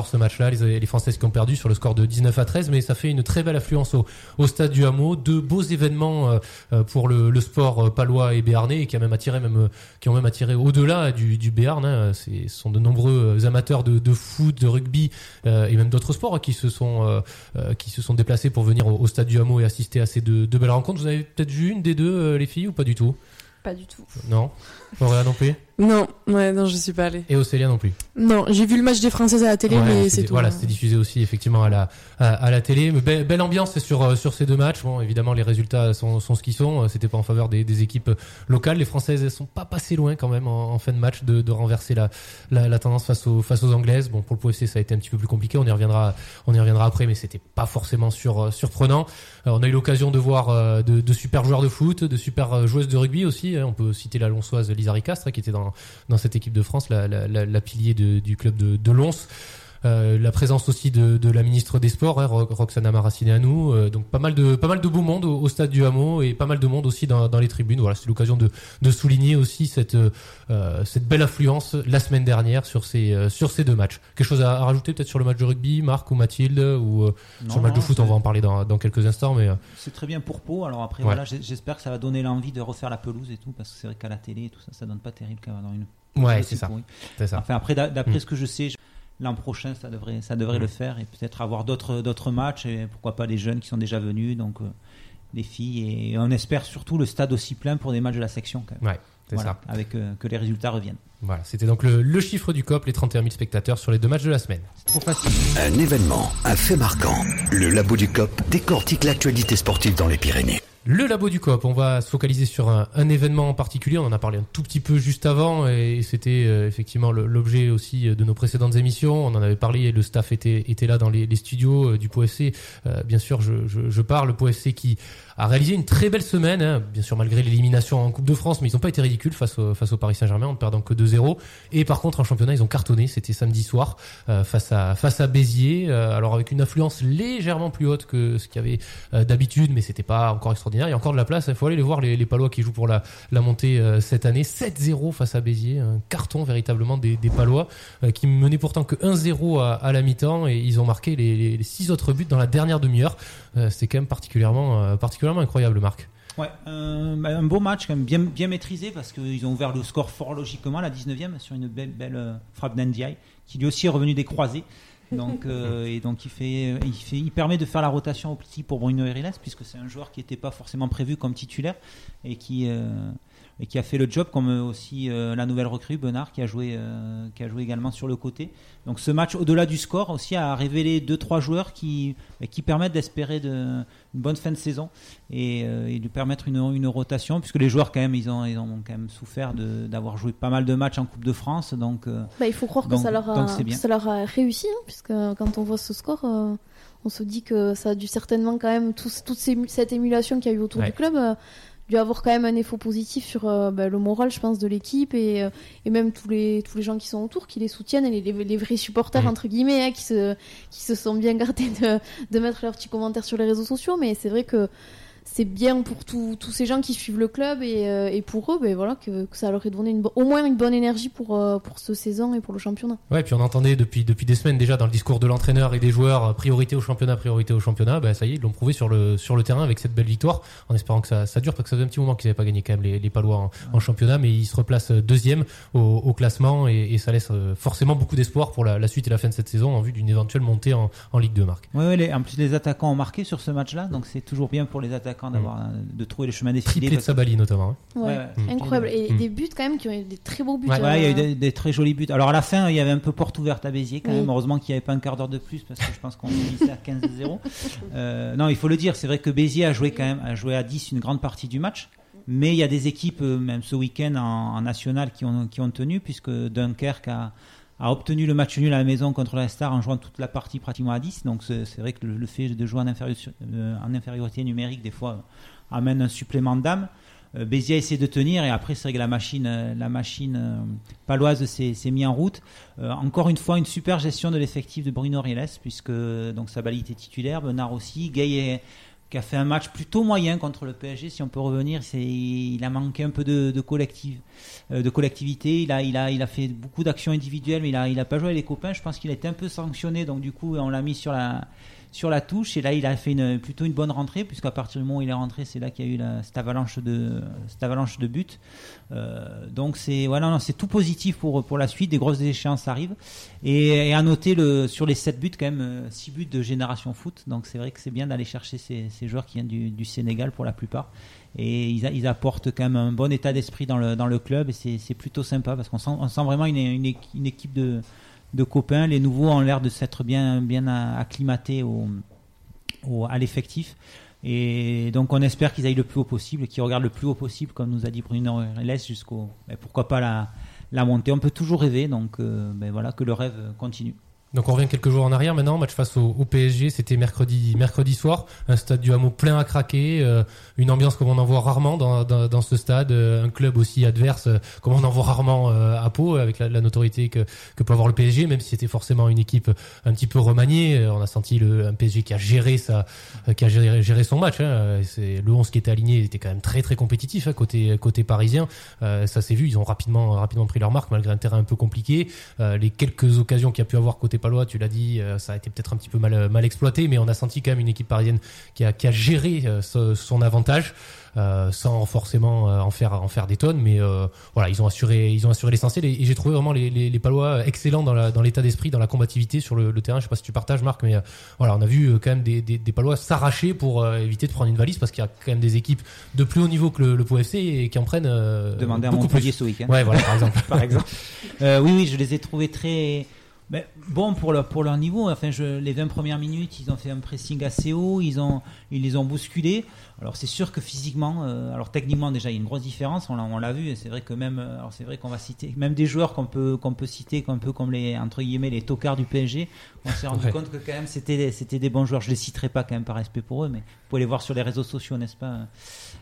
ce match-là. Les, les Françaises qui ont perdu sur le score de 19 à 13, mais ça fait une très belle affluence au, stade du Hameau. Deux beaux événements pour le, sport palois et béarnais et qui a même attiré même qui ont même attiré au-delà du, du Béarn. hein. Ce sont de nombreux amateurs de, foot, de rugby et même d'autres sports hein, qui se sont euh, euh, qui se sont déplacés pour venir au, au stade du Hameau et assister à ces deux, deux belles rencontres. Vous avez peut-être vu une des deux, euh, les filles, ou pas du tout? Pas du tout. Non? Auréa non plus Non, ouais, non, je suis pas allée. Et Océlia non plus Non, j'ai vu le match des Françaises à la télé, Ouais, mais c'était- c'est tout. Voilà, hein. c'était diffusé aussi effectivement à la à, à la télé. Mais belle, belle ambiance sur euh, sur ces deux matchs. Bon, évidemment, les résultats sont, sont ce qu'ils sont. Euh, C'était pas en faveur des, des équipes locales. Les Françaises elles sont pas passées loin quand même en, en fin de match de, de renverser la, la la tendance face aux face aux Anglaises. Bon, pour le POFC, ça a été un petit peu plus compliqué. On y reviendra on y reviendra après, mais c'était pas forcément sur euh, surprenant. Euh, on a eu l'occasion de voir euh, de, de super joueurs de foot, de super euh, joueuses de rugby aussi. hein. On peut citer la Lonsoise Lisa Ricastre qui était dans dans cette équipe de France, la, la, pilier du club de, de Lons. Euh, la présence aussi de, de la ministre des Sports, hein, Ro- Roxana Maracineanu. Euh, donc pas mal de pas mal de beau monde au, au stade du Hameau et pas mal de monde aussi dans, dans les tribunes. Voilà, c'est l'occasion de, de souligner aussi cette euh, cette belle affluence la semaine dernière sur ces euh, sur ces deux matchs. Quelque chose à, à rajouter peut-être sur le match de rugby, Marc ou Mathilde ou Non, sur le match de foot, on va en parler dans, dans quelques instants, mais C'est très bien pour Pau. Alors après, Ouais. voilà, j'espère que ça va donner l'envie de refaire la pelouse et tout, parce que c'est vrai qu'à la télé, et tout ça, ça donne pas terrible quand même dans une. ouais, c'est ça. Enfin, après, d'a- d'après Mm. ce que je sais, je- l'an prochain, ça devrait, ça devrait le faire et peut-être avoir d'autres, d'autres matchs et pourquoi pas des jeunes qui sont déjà venus, donc euh, les filles. Et on espère surtout le stade aussi plein pour des matchs de la section quand même. Ouais, c'est Voilà, ça. Avec euh, que les résultats reviennent. Voilà, c'était donc le, le chiffre du COP, les 31 000 spectateurs sur les deux matchs de la semaine. C'est trop facile. Un événement, un fait marquant. Le Labo du COP décortique l'actualité sportive dans les Pyrénées. Le labo du COP, on va se focaliser sur un, événement en particulier. On en a parlé un tout petit peu juste avant et c'était euh, effectivement l'objet aussi de nos précédentes émissions. On en avait parlé et le staff était, là dans les, studios euh, du POFC. Euh, bien sûr, je parle, le POFC qui a réalisé une très belle semaine, hein, bien sûr malgré l'élimination en Coupe de France, mais ils n'ont pas été ridicules face au, face au Paris Saint-Germain en ne perdant que 2-0. Et par contre en championnat, ils ont cartonné, c'était samedi soir euh, face à face à Béziers, euh, alors avec une affluence légèrement plus haute que ce qu'il y avait euh, d'habitude, mais c'était pas encore extraordinaire. Il y a encore de la place. Il faut aller les voir les, les Palois qui jouent pour la, la montée euh, cette année. 7-0 face à Béziers, un carton véritablement des, des Palois euh, qui menaient pourtant que 1-0 à, à la mi-temps et ils ont marqué les, les, les six autres buts dans la dernière demi-heure. Euh, C'était quand même particulièrement euh, particulièrement incroyable, Marc. Ouais, un, bah, un beau match, quand même bien, bien maîtrisé parce qu'ils ont ouvert le score fort logiquement, la 19e, sur une belle, belle euh, frappe d'Ndiaye, qui lui aussi est revenu des croisés. Donc, euh, et donc il, fait, il, fait, il permet de faire la rotation au petit pour Bruno Eriles, puisque c'est un joueur qui n'était pas forcément prévu comme titulaire et qui, euh, et qui a fait le job, comme euh, aussi euh, la nouvelle recrue, Benard, qui a, joué, euh, qui a joué également sur le côté. Donc ce match, au-delà du score, aussi a révélé 2-3 joueurs qui, qui permettent d'espérer de, une bonne fin de saison et, euh, et de permettre une, une rotation, puisque les joueurs, quand même, ils ont, ils ont quand même souffert d'avoir joué pas mal de matchs en Coupe de France. Donc, Bah, il faut croire que ça leur a, ça leur réussi, hein, puisque quand on voit ce score, on se dit que ça a dû certainement quand même, tous- toute cette émulation qu'il y a eu autour Ouais. du club, euh, dû avoir quand même un effet positif sur euh, bah, le moral, je pense, de l'équipe et, euh, et même tous les, tous les gens qui sont autour, qui les soutiennent, et les, les, les vrais supporters, Mhm. entre guillemets, hein, qui, se, qui se sont bien gardés de, de mettre leurs petits commentaires sur les réseaux sociaux. Mais c'est vrai que c'est bien pour tous tous ces gens qui suivent le club et, euh, et pour eux, ben voilà, que, que ça leur ait donné une au moins une bonne énergie pour, euh, pour ce saison et pour le championnat. Ouais, puis on entendait depuis depuis des semaines déjà dans le discours de l'entraîneur et des joueurs euh, priorité au championnat, priorité au championnat. Bah ça y est, ils l'ont prouvé sur le sur le terrain avec cette belle victoire, en espérant que ça, ça dure parce que ça fait un petit moment qu'ils n'avaient pas gagné quand même les, les Palois en, en championnat, mais ils se replacent euh, deuxième au, au classement et, et ça laisse forcément beaucoup d'espoir pour la, la suite et la fin de cette saison en vue d'une éventuelle montée en, en Ligue 2, Marc. ouais, ouais, les- en plus, les attaquants ont marqué sur ce match-là, donc c'est toujours bien pour les attaquants d'avoir euh, de trouver les chemins défilés. Triplé de Sabali notamment. hein. Ouais, incroyable. Et Mm. des buts quand même qui ont été des très beaux buts. Ouais. Ouais, il y a eu des, des très jolis buts. Alors à la fin, il y avait un peu porte ouverte à Béziers quand Oui. même. Heureusement qu'il n'y avait pas un quart d'heure de plus parce que je pense qu'on finissait à 15-0. Euh, non, il faut le dire, c'est vrai que Béziers a joué quand même, a joué à 10 une grande partie du match. Mais il y a des équipes, euh, même ce week-end en, en national, qui ont, qui ont tenu, puisque Dunkerque a, a obtenu le match nul à la maison contre la Star en jouant toute la partie pratiquement à 10. Donc c'est vrai que le, fait de jouer euh, en infériorité numérique, des fois, amène un supplément d'âme. Euh, Béziers a essayé de tenir et après c'est vrai que la machine, euh, la machine paloise s'est mise en route. Encore une fois, une super gestion de l'effectif de Bruno Rieles puisque donc Sabali était titulaire, Benard aussi, Gay qui a fait un match plutôt moyen contre le PSG. Si on peut revenir, c'est il a manqué un peu de, de euh, collectivité. Il a, fait beaucoup d'actions individuelles, mais il a, il pas joué avec les copains. Je pense qu'il a été un peu sanctionné, donc du coup on l'a mis sur la sur la touche et là il a fait une, plutôt une bonne rentrée puisqu'à partir du moment où il est rentré c'est là qu'il y a eu la, cette avalanche de cette avalanche de buts. Euh, donc c'est voilà c'est tout positif pour pour la suite. Des grosses échéances arrivent. Et, et à noter le sur les 7 buts quand même 6 buts de génération foot. Donc c'est vrai que c'est bien d'aller chercher ces, ces joueurs qui viennent du, du Sénégal pour la plupart. Et ils, ils apportent quand même un bon état d'esprit dans le, dans le club. Et c'est plutôt sympa parce qu'on sent, on sent vraiment une, une, une équipe de, de copains. Les nouveaux ont l'air de s'être bien, bien acclimatés au, au- à l'effectif. Et donc on espère qu'ils aillent le plus haut possible, qu'ils regardent le plus haut possible, comme nous a dit Bruno Reles, jusqu'au. ben, pourquoi pas la, la montée On peut toujours rêver, donc euh, ben voilà, que le rêve continue. Donc on revient quelques jours en arrière maintenant, match face au, au PSG, c'était mercredi mercredi soir, un stade du Hameau plein à craquer, euh, une ambiance comme on en voit rarement dans, dans, dans ce stade, euh, un club aussi adverse euh, comme on en voit rarement euh, à Pau avec la, la notoriété que, que peut avoir le PSG, même si c'était forcément une équipe un petit peu remaniée, on a senti le un PSG qui a géré sa qui a géré, géré son match. Hein. C'est le 11 qui était aligné était quand même très très compétitif hein, côté côté parisien. Euh, ça s'est vu, ils ont rapidement rapidement pris leur marque malgré un terrain un peu compliqué. Euh, les quelques occasions qu'il y a pu avoir côté palois, tu l'as dit, ça a été peut-être un petit peu mal mal exploité, mais on a senti quand même une équipe parisienne qui a qui a géré euh, ce- euh, sans forcément euh, en faire en faire des tonnes mais euh, voilà ils ont assuré ils ont assuré l'essentiel et, et j'ai trouvé vraiment les, les, les palois excellents dans la dans l'état d'esprit dans la combativité sur le, le terrain je sais pas si tu partages Marc mais euh, voilà on a vu quand même des, des, des palois s'arracher pour éviter de prendre une valise parce qu'il y a quand même des équipes de plus haut niveau que le, le Pau FC et qui en prennent Demander à beaucoup Montpellier plus ce week-end. ouais voilà par exemple par exemple. Oui, oui, je les ai trouvés très ben, bons pour leur, pour leur niveau. Enfin, je, les 20 premières minutes, ils ont fait un pressing assez haut, ils, ont, ils les ont bousculés. Alors, c'est sûr que physiquement, euh, alors techniquement, déjà, il y a une grosse différence, on l'a, on l'a vu, et c'est vrai que même, euh, alors c'est vrai qu'on va citer, même des joueurs qu'on peut, qu'on peut citer, un peu comme les, entre guillemets, les tocards du PSG, on s'est rendu Ouais. compte que quand même, c'était, des- c'était des bons joueurs. Je les citerai pas quand même par respect pour eux, mais vous pouvez les voir sur les réseaux sociaux, n'est-ce pas,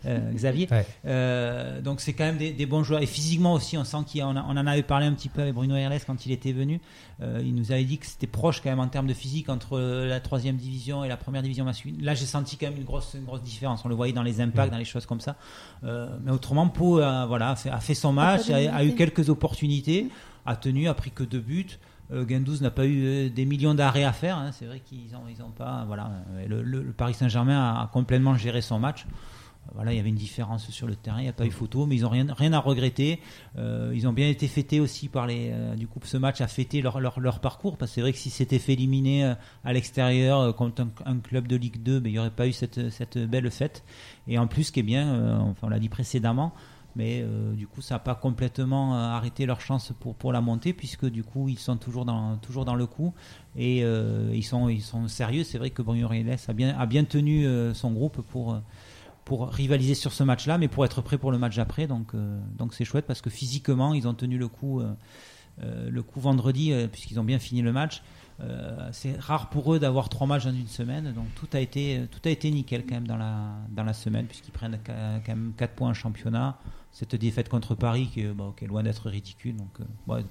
euh, Xavier? Ouais. euh, donc c'est quand même des, des bons joueurs et physiquement aussi on sent qu'on on en avait parlé un petit peu avec Bruno Herles quand il était venu Euh, il nous avait dit que c'était proche quand même en termes de physique entre la troisième division et la première division masculine là j'ai senti quand même une grosse, une grosse différence on le voyait dans les impacts dans les choses comme ça Euh, mais autrement Pau voilà, a, fait, a fait son match a, a eu quelques opportunités a tenu a pris que deux buts euh, Guendouzi n'a pas eu euh, des millions d'arrêts à faire. hein. C'est vrai qu'ils ont, ils ont pas. Voilà, le, le- le Paris Saint-Germain a, a complètement géré son match. Voilà, il y avait une différence sur le terrain, il n'y a pas eu photo, mais ils n'ont rien, rien à regretter. Euh, ils ont bien été fêtés aussi par les. euh, du coup, ce match a fêté leur, leur, leur parcours, parce que c'est vrai que si c'était fait éliminer euh, à l'extérieur contre un, club de Ligue 2, ben, il n'y aurait pas eu cette, cette belle fête. Et en plus, ce qui est bien, on l'a dit précédemment, mais du coup, ça n'a pas complètement arrêté leur chance pour, pour la montée, puisque du coup, ils sont toujours dans, toujours dans le coup et ils, sont, ils sont sérieux. C'est vrai que Bruno Reles a bien, a bien tenu son groupe pour, pour rivaliser sur ce match-là, mais pour être prêt pour le match d'après. Donc, euh, donc c'est chouette parce que physiquement, ils ont tenu le coup, euh, euh, le coup vendredi, puisqu'ils ont bien fini le match. C'est rare pour eux d'avoir trois matchs en une semaine, donc tout a été, tout a été nickel quand même dans la, dans la semaine, puisqu'ils prennent quand même 4 points en championnat. Cette défaite contre Paris qui, est- loin d'être ridicule, donc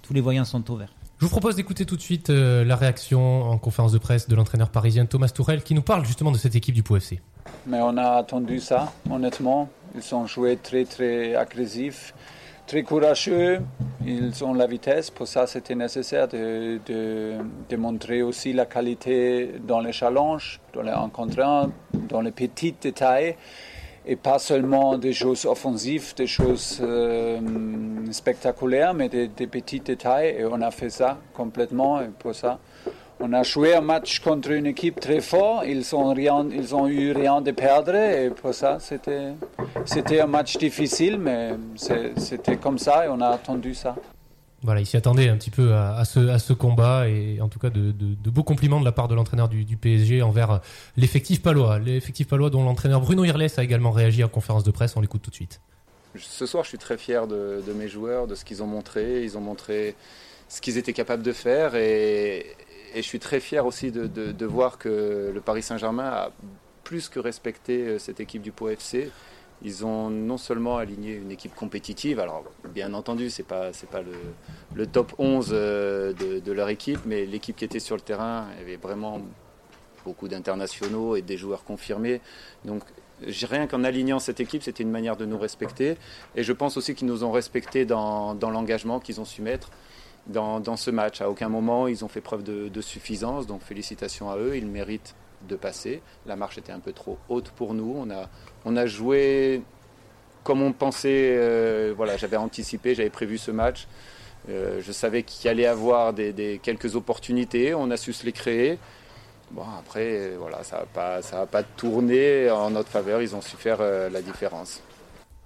tous les voyants sont au vert. Je vous propose d'écouter tout de suite la réaction en conférence de presse de l'entraîneur parisien Thomas Tourel qui nous parle justement de cette équipe du Pau FC. Mais on a attendu ça, honnêtement. Ils ont joué très très agressif, très courageux. Ils ont la vitesse. Pour ça, c'était nécessaire de, de, de montrer aussi la qualité dans les challenges, dans les rencontres, dans les petits détails. Et pas seulement des choses offensives, des choses euh, spectaculaires, mais des, des petits détails. Et on a fait ça complètement. Et pour ça, on a joué un match contre une équipe très forte. Ils ont rien, ils ont eu rien de perdre et pour ça c'était c'était un match difficile, mais c'était comme ça et on a attendu ça. Voilà, il s'y attendait un petit peu à, à ce, à ce combat et en tout cas de, de, de beaux compliments de la part de l'entraîneur du, du PSG envers l'effectif palois. L'effectif palois dont l'entraîneur Bruno Irles a également réagi en conférence de presse. On l'écoute tout de suite. Ce soir, je suis très fier de, de mes joueurs, de ce qu'ils ont montré. Ils ont montré ce qu'ils étaient capables de faire et, et je suis très fier aussi de, de- voir que le Paris Saint-Germain a plus que respecté euh, cette équipe du Pau FC. Ils ont non seulement aligné une équipe compétitive, alors bien entendu, c'est pas c'est pas le, le top 11 euh, de, leur équipe, mais l'équipe qui était sur le terrain avait vraiment beaucoup d'internationaux et des joueurs confirmés. Donc rien qu'en alignant cette équipe, c'était une manière de nous respecter. Et je pense aussi qu'ils nous ont respectés dans, dans l'engagement qu'ils ont su mettre dans, ce match. À aucun moment, ils ont fait preuve de, suffisance. Donc félicitations à eux, ils méritent de passer. La marche était un peu trop haute pour nous. On a, on a joué comme on pensait. euh, voilà, j'avais anticipé, j'avais prévu ce match. Euh, je savais qu'il allait avoir des, quelques opportunités. On a su se les créer. Bon, après, euh, voilà, ça n'a pas, pas tourné en notre faveur. Ils ont su faire la différence.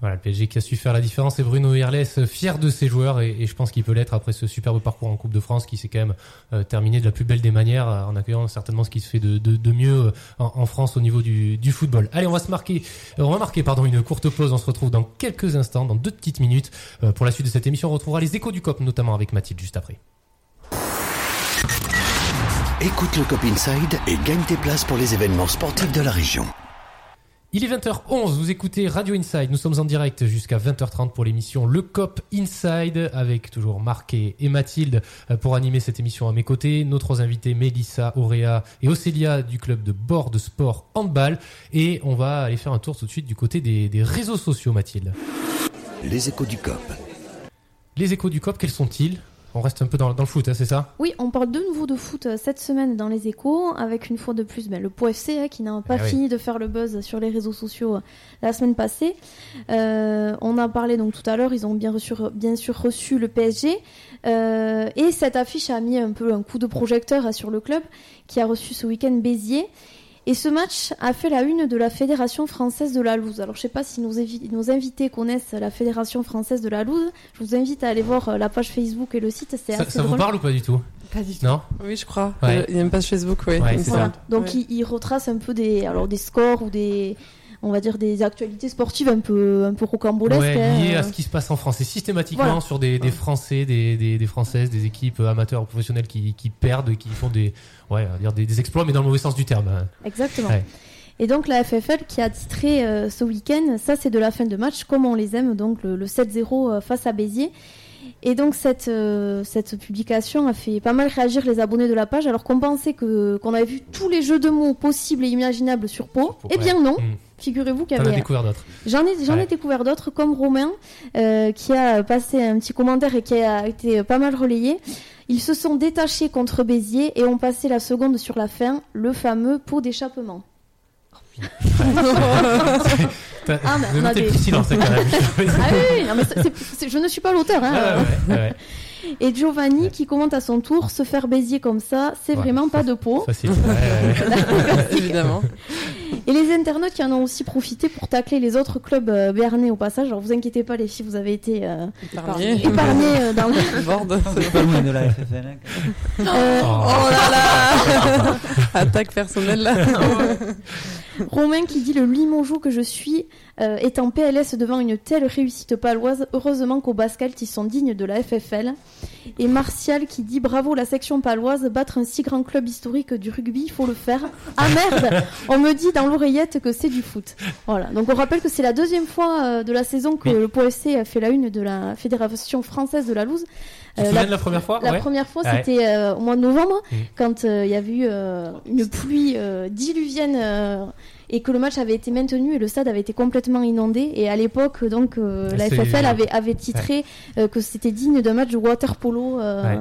Voilà, le PSG qui a su faire la différence et Bruno Irles fier de ses joueurs et, je pense qu'il peut l'être après ce superbe parcours en Coupe de France qui s'est quand même euh, terminé de la plus belle des manières euh, en accueillant certainement ce qui se fait de, mieux euh, en, France au niveau du, football. Allez, on va se marquer, on va marquer pardon une courte pause. On se retrouve dans quelques instants, dans deux petites minutes pour la suite de cette émission. On retrouvera les échos du COP notamment avec Mathilde juste après. Écoute le Cop Inside et gagne tes places pour les événements sportifs de la région. Il est 20h11, vous écoutez Radio Inside, nous sommes en direct jusqu'à 20h30 pour l'émission Le Cop Inside avec toujours Marc et, Mathilde euh, pour animer cette émission à mes côtés, nos trois invités Mélissa, Auréa et Océlia du club de bord de sport handball et on va aller faire un tour tout de suite du côté des, des réseaux sociaux Mathilde. Les échos du COP. Les échos du COP, quels sont-ils? On reste un peu dans, dans le foot, hein, c'est ça Oui, on parle de nouveau de foot euh, cette semaine dans les échos, avec une fois de plus ben, le Pau FC hein, qui n'a pas Ah oui. fini de faire le buzz sur les réseaux sociaux euh, la semaine passée. Euh, on a parlé donc tout à l'heure, ils ont bien, reçu, bien sûr reçu le PSG. euh, et cette affiche a mis un peu un coup de projecteur euh, sur le club qui a reçu ce week-end Béziers. Et ce match a fait la une de la Fédération française de la loose. Alors je sais pas si nos, invités connaissent la Fédération française de la loose. Je vous invite à aller voir euh, la page Facebook et le site. Ça, assez ça vous parle ou pas du tout? Pas du tout. Non? Oui, je crois. Ouais. Il y a une page Facebook, oui. Ouais, ça. Donc Ouais. il, il retrace un peu des, alors des scores ou des, on va dire des actualités sportives un peu, un peu rocambolesques. Ouais, hein. lié à ce qui se passe en France. Et systématiquement Voilà. sur des, des Français, des, des, des Françaises, des équipes amateurs ou professionnelles qui, qui perdent, et qui font des, ouais, dire des, des exploits, mais dans le mauvais sens du terme. hein. Exactement. Ouais. Et donc la FFL qui a titré euh, ce week-end, ça c'est de la fin de match comme on les aime, donc le, le 7-0 euh, face à Béziers. Et donc cette, euh, cette publication a fait pas mal réagir les abonnés de la page, alors qu'on pensait que qu'on avait vu tous les jeux de mots possibles et imaginables sur Pau. Pour- Eh bien non, Hmm. Figurez-vous qu'il y T'en as avait découvert d'autres. J'en ai, j'en ai découvert d'autres, comme Romain, euh, qui a passé un petit commentaire et qui a été pas mal relayé. Ils se sont détachés contre Béziers et ont passé la seconde sur la fin, le fameux pot d'échappement. T'as- Ah, mais on a des- silence quand même. Ah oui, non, mais je ne suis pas l'auteur. Hein. Ah, ouais, ouais, Et Giovanni qui commente à son tour, se faire Béziers comme ça, c'est Ouais. vraiment pas de pot. Facile. Ouais, ouais, ouais. Évidemment. Et les internautes qui en ont aussi profité pour tacler les autres clubs euh, béarnais au passage. Alors vous inquiétez pas les filles, vous avez été euh, Épargné. épargnés euh, dans le... Borde. C'est pas loin de la FFL. hein. Euh, Oh là là Attaque personnelle là. Romain qui dit le Limoges que je suis euh, est en PLS devant une telle réussite paloise. Heureusement qu'au basket ils sont dignes de la FFL. Et Martial qui dit bravo la section paloise, battre un si grand club historique du rugby, il faut le faire. Ah merde, on me dit dans l'oreillette que c'est du foot. Voilà. Donc on rappelle que c'est la deuxième fois euh, de la saison que Oui. le POSC a fait la une de la Fédération française de la loose. Tu te Euh, de la première fois la Ouais. première fois, Ouais. c'était euh, au mois de novembre, Mm. quand euh, il y avait eu euh, une pluie euh, diluvienne euh, et que le match avait été maintenu et le stade avait été complètement inondé. Et à l'époque, donc, euh, Ah, la FFL avait, avait titré euh, que c'était digne d'un match de water polo euh, Ouais.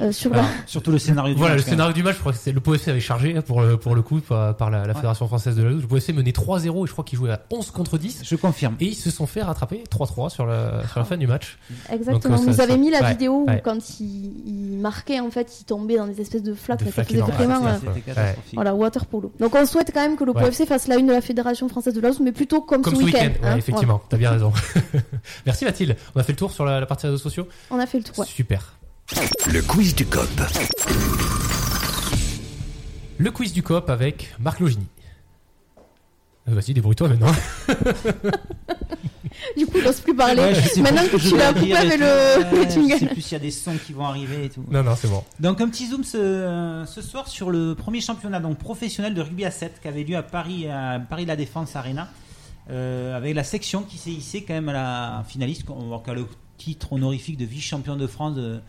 Euh, sur Alors, la. Surtout le scénario du Voilà, le match, quand même. scénario du match, je crois que c'est le POFC avait chargé hein, pour le, pour le coup par, par la, la Ouais. Fédération Française de la Lutte. Le POFC menait 3-0 et je crois qu'ils jouaient à 11 contre 10. Je confirme. Et ils se sont fait rattraper 3-3 sur la, sur la fin du match. Exactement. Donc, euh, Vous ça- avez ça- mis la ouais, vidéo où ouais. quand il, il marquait, en fait, il tombait dans des espèces de flaques. De mais ça flaques vraiment. Ouais, euh, voilà, water polo. Donc on souhaite quand même que le Ouais. POFC fasse la une de la Fédération Française de la Loose, mais plutôt comme, Comme ce week-end. week-end, hein. ouais, effectivement, t'as bien raison. Merci Mathilde. On a fait le tour sur la, partie réseaux sociaux. Voilà. On a fait le tour. ouais. Super. Le quiz du COP. Le quiz du COP avec Marc Logini. Euh, Vas-y, débrouille-toi maintenant. Du coup, il n'ose plus parler. Ouais, je Maintenant que tu l'as coupé avec le, le Je jingle. sais plus s'il y a des sons qui vont arriver et tout. non, non, c'est bon. Donc un petit zoom ce, ce soir sur le premier championnat donc professionnel de rugby à 7 qui avait lieu à Paris à Paris La Défense Arena euh, avec la section qui s'est hissée quand même à la finaliste on va voir qu'à le titre honorifique de vice-champion de France de,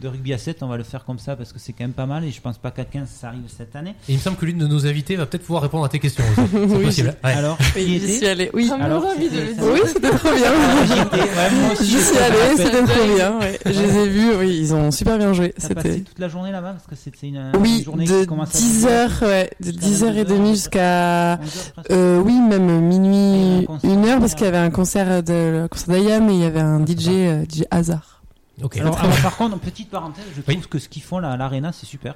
de rugby à 7 on va le faire comme ça parce que c'est quand même pas mal et je pense pas qu'à 15 ça arrive cette année. Et il me semble que l'une de nos invités va peut-être pouvoir répondre à tes questions Oui, possible. Ouais. Alors j'y suis allée. Oui. Alors, envie de. Oui, c'était trop bien. J'y aussi, J'y suis rappelle. c'était trop bien. ouais. Je les ai vus, oui, ils ont super bien joué. T'as passé C'était. toute la journée là-bas parce que c'était une, Oui, une journée de qui commence à 10h, ouais, de Jusqu'à 10h30 jusqu'à 11 heures presque. Euh, oui, même minuit, un concert. une heure, parce qu'il y avait un concert de concert d'Ayam et il y avait un DJ, euh, DJ Hazard. Ok. Alors, alors, par contre, petite parenthèse, je trouve Oui. que ce qu'ils font là à l'arena, c'est super.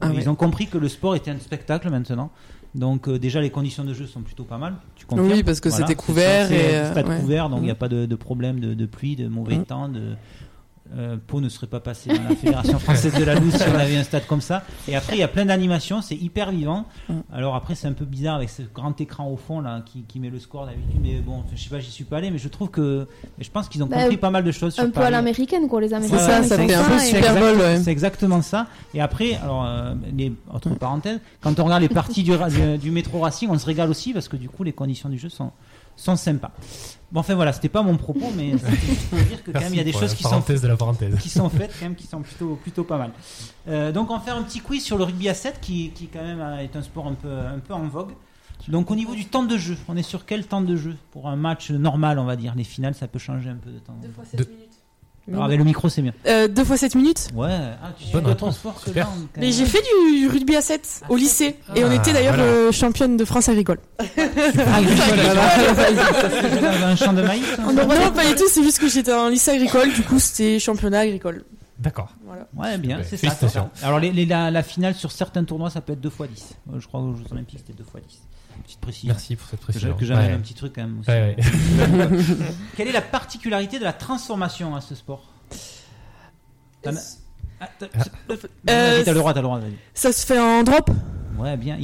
Ah Euh, ouais. Ils ont compris que le sport était un spectacle maintenant. Donc euh, déjà les conditions de jeu sont plutôt pas mal. Tu confirmes Oui, parce que Voilà, c'était c'est couvert et, euh, stade ouais. couvert, donc il n'y a Mm. pas de, de problème de, de pluie, de mauvais Mm. temps, de Euh, Pau ne serait pas passé dans la Fédération française de la loose si on avait un stade comme ça. Et après, il y a plein d'animations, c'est hyper vivant. Mm. Alors après, c'est un peu bizarre avec ce grand écran au fond là qui, qui met le score d'habitude. Mais bon, je sais pas, j'y suis pas allé, mais je trouve que. Je pense qu'ils ont Bah, compris pas mal de choses sur Un peu à Paris. l'américaine, quoi, les Américains. ça, ils ça font fait un peu C'est Super exact- Bowl, ouais. C'est exactement ça. Et après, alors, euh, les, entre parenthèses, quand on regarde les parties du, ra- du, du métro Racing, on se régale aussi parce que du coup, les conditions du jeu sont, sont sympas. Bon, enfin voilà, c'était pas mon propos, mais c'était juste pour dire que quand même, il y a des choses qui sont de la parenthèse. qui sont faites quand même qui sont plutôt plutôt pas mal. Euh, donc on va faire un petit quiz sur le rugby à 7 qui, qui quand même euh, est un sport un peu un peu en vogue. Donc au niveau du temps de jeu, on est sur quel temps de jeu pour un match normal, on va dire? Les finales, ça peut changer un peu de temps. Deux fois Deux. 7 minutes. Avec le micro, c'est bien. Euh, deux fois 7 minutes Ouais, ah, tu Bonne suis réponse. sport que là, Mais j'ai fait du rugby à 7 au lycée. et on Ah, était d'ailleurs voilà. euh, championne de France agricole. Ah, un champ de maïs. hein. non, pas du tout, c'est juste que j'étais en lycée agricole, du coup c'était championnat agricole. D'accord. Voilà. Ouais, bien, Ouais, c'est ça. Alors les, les- la, la finale sur certains tournois, ça peut être 2 x 10. Euh, Je crois aux Jeux Olympiques, c'était 2 x 10. Petite précision. Merci pour cette précision. que j'amène Ouais. un petit truc quand même aussi. Ouais, ouais. Quelle est la particularité de la transformation à ce sport? Ah, t'as- Euh, Vas-y, T'as le droit, t'as le droit. Ça se fait en drop? Ouais, bien.